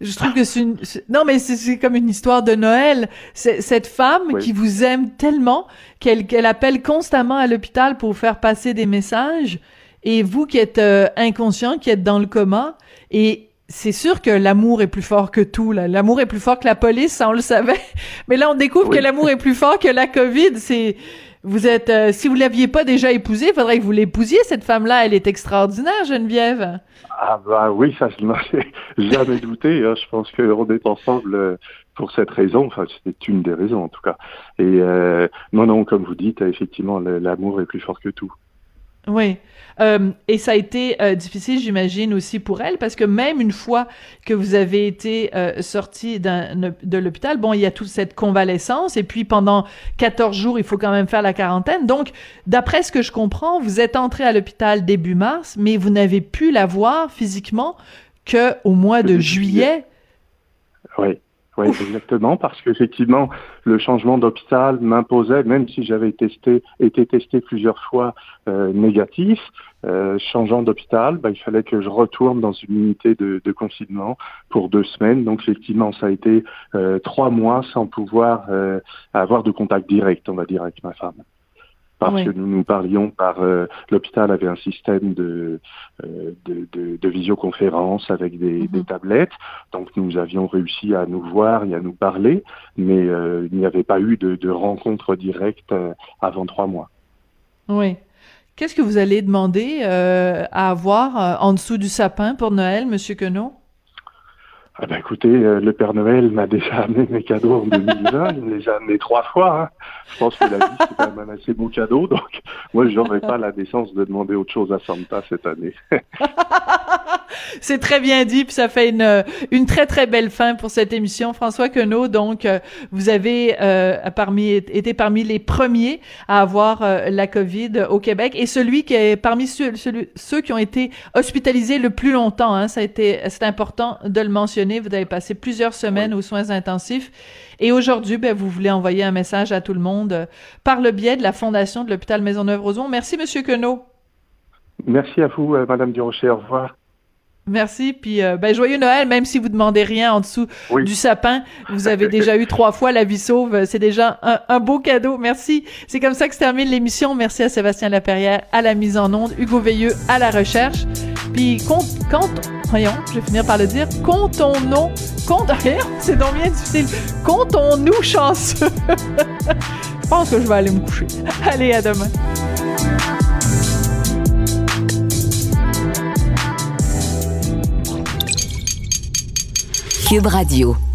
je trouve que c'est une non mais c'est comme une histoire de Noël. Cette femme qui vous aime tellement qu'elle appelle constamment à l'hôpital pour faire passer des messages et vous qui êtes euh, inconscient qui êtes dans le coma et c'est sûr que l'amour est plus fort que tout l'amour est plus fort que la police ça on le savait. Mais là on découvre que l'amour est plus fort que la Covid. C'est vous êtes, euh, si vous l'aviez pas déjà épousée, il faudrait que vous l'épousiez. Cette femme-là, elle est extraordinaire, Geneviève. Ah bah oui, ça je n'en ai jamais douté. Hein. Je pense qu'on est ensemble euh, pour cette raison. Enfin, c'est une des raisons en tout cas. Et euh, non, non, comme vous dites, effectivement, l'amour est plus fort que tout. Oui. Euh, et ça a été euh, difficile, j'imagine, aussi pour elle, parce que même une fois que vous avez été euh, sorti de l'hôpital, bon, il y a toute cette convalescence, et puis pendant 14 jours, il faut quand même faire la quarantaine. Donc, d'après ce que je comprends, vous êtes entré à l'hôpital début mars, mais vous n'avez pu la voir physiquement que au mois de juillet. Oui. Oui, exactement, parce qu'effectivement, le changement d'hôpital m'imposait, même si j'avais testé, été testé plusieurs fois euh, négatif, euh, changeant d'hôpital, bah, il fallait que je retourne dans une unité de, de, confinement pour deux semaines. Donc effectivement, ça a été euh, trois mois sans pouvoir euh, avoir de contact direct, on va dire, avec ma femme parce que nous nous parlions par euh, l'hôpital avait un système de, euh, de, de, de, visioconférence avec des, mhm. des, tablettes, donc nous avions réussi à nous voir et à nous parler, mais euh, il n'y avait pas eu de, de rencontre directe avant trois mois. Oui. Qu'est-ce que vous allez demander à avoir en dessous du sapin pour Noël, Monsieur Queneau? Ah ben écoutez, euh, le Père Noël m'a déjà amené mes cadeaux en 2020, il me les a amenés trois fois. Hein. Je pense que la vie, c'est quand même un assez beau cadeau, donc moi, je n'aurais pas la décence de demander autre chose à Santa cette année. C'est très bien dit, puis ça fait une, une très très belle fin pour cette émission. François Queneau, donc euh, vous avez euh, parmi été parmi les premiers à avoir euh, la COVID au Québec et celui qui est parmi ceux, ceux qui ont été hospitalisés le plus longtemps. Hein, ça a été c'est important de le mentionner. Vous avez passé plusieurs semaines aux soins intensifs. Et aujourd'hui, ben, vous voulez envoyer un message à tout le monde par le biais de la Fondation de l'hôpital Maisonneuve-Rosemont. Merci, Monsieur Queneau. Merci à vous, Madame Durocher. Au revoir. Merci. Puis, euh, ben, joyeux Noël, même si vous demandez rien en dessous du sapin. Vous avez déjà eu trois fois la vie sauve. C'est déjà un, beau cadeau. Merci. C'est comme ça que se termine l'émission. Merci à Sébastien Laperrière à la mise en onde, Hugo Veilleux à la recherche. Puis, compte, compte, voyons, je vais finir par le dire. Comptons-nous, compte, c'est donc bien difficile. Comptons-nous chanceux. je pense que je vais aller me coucher. Allez, à demain. Cube Radio.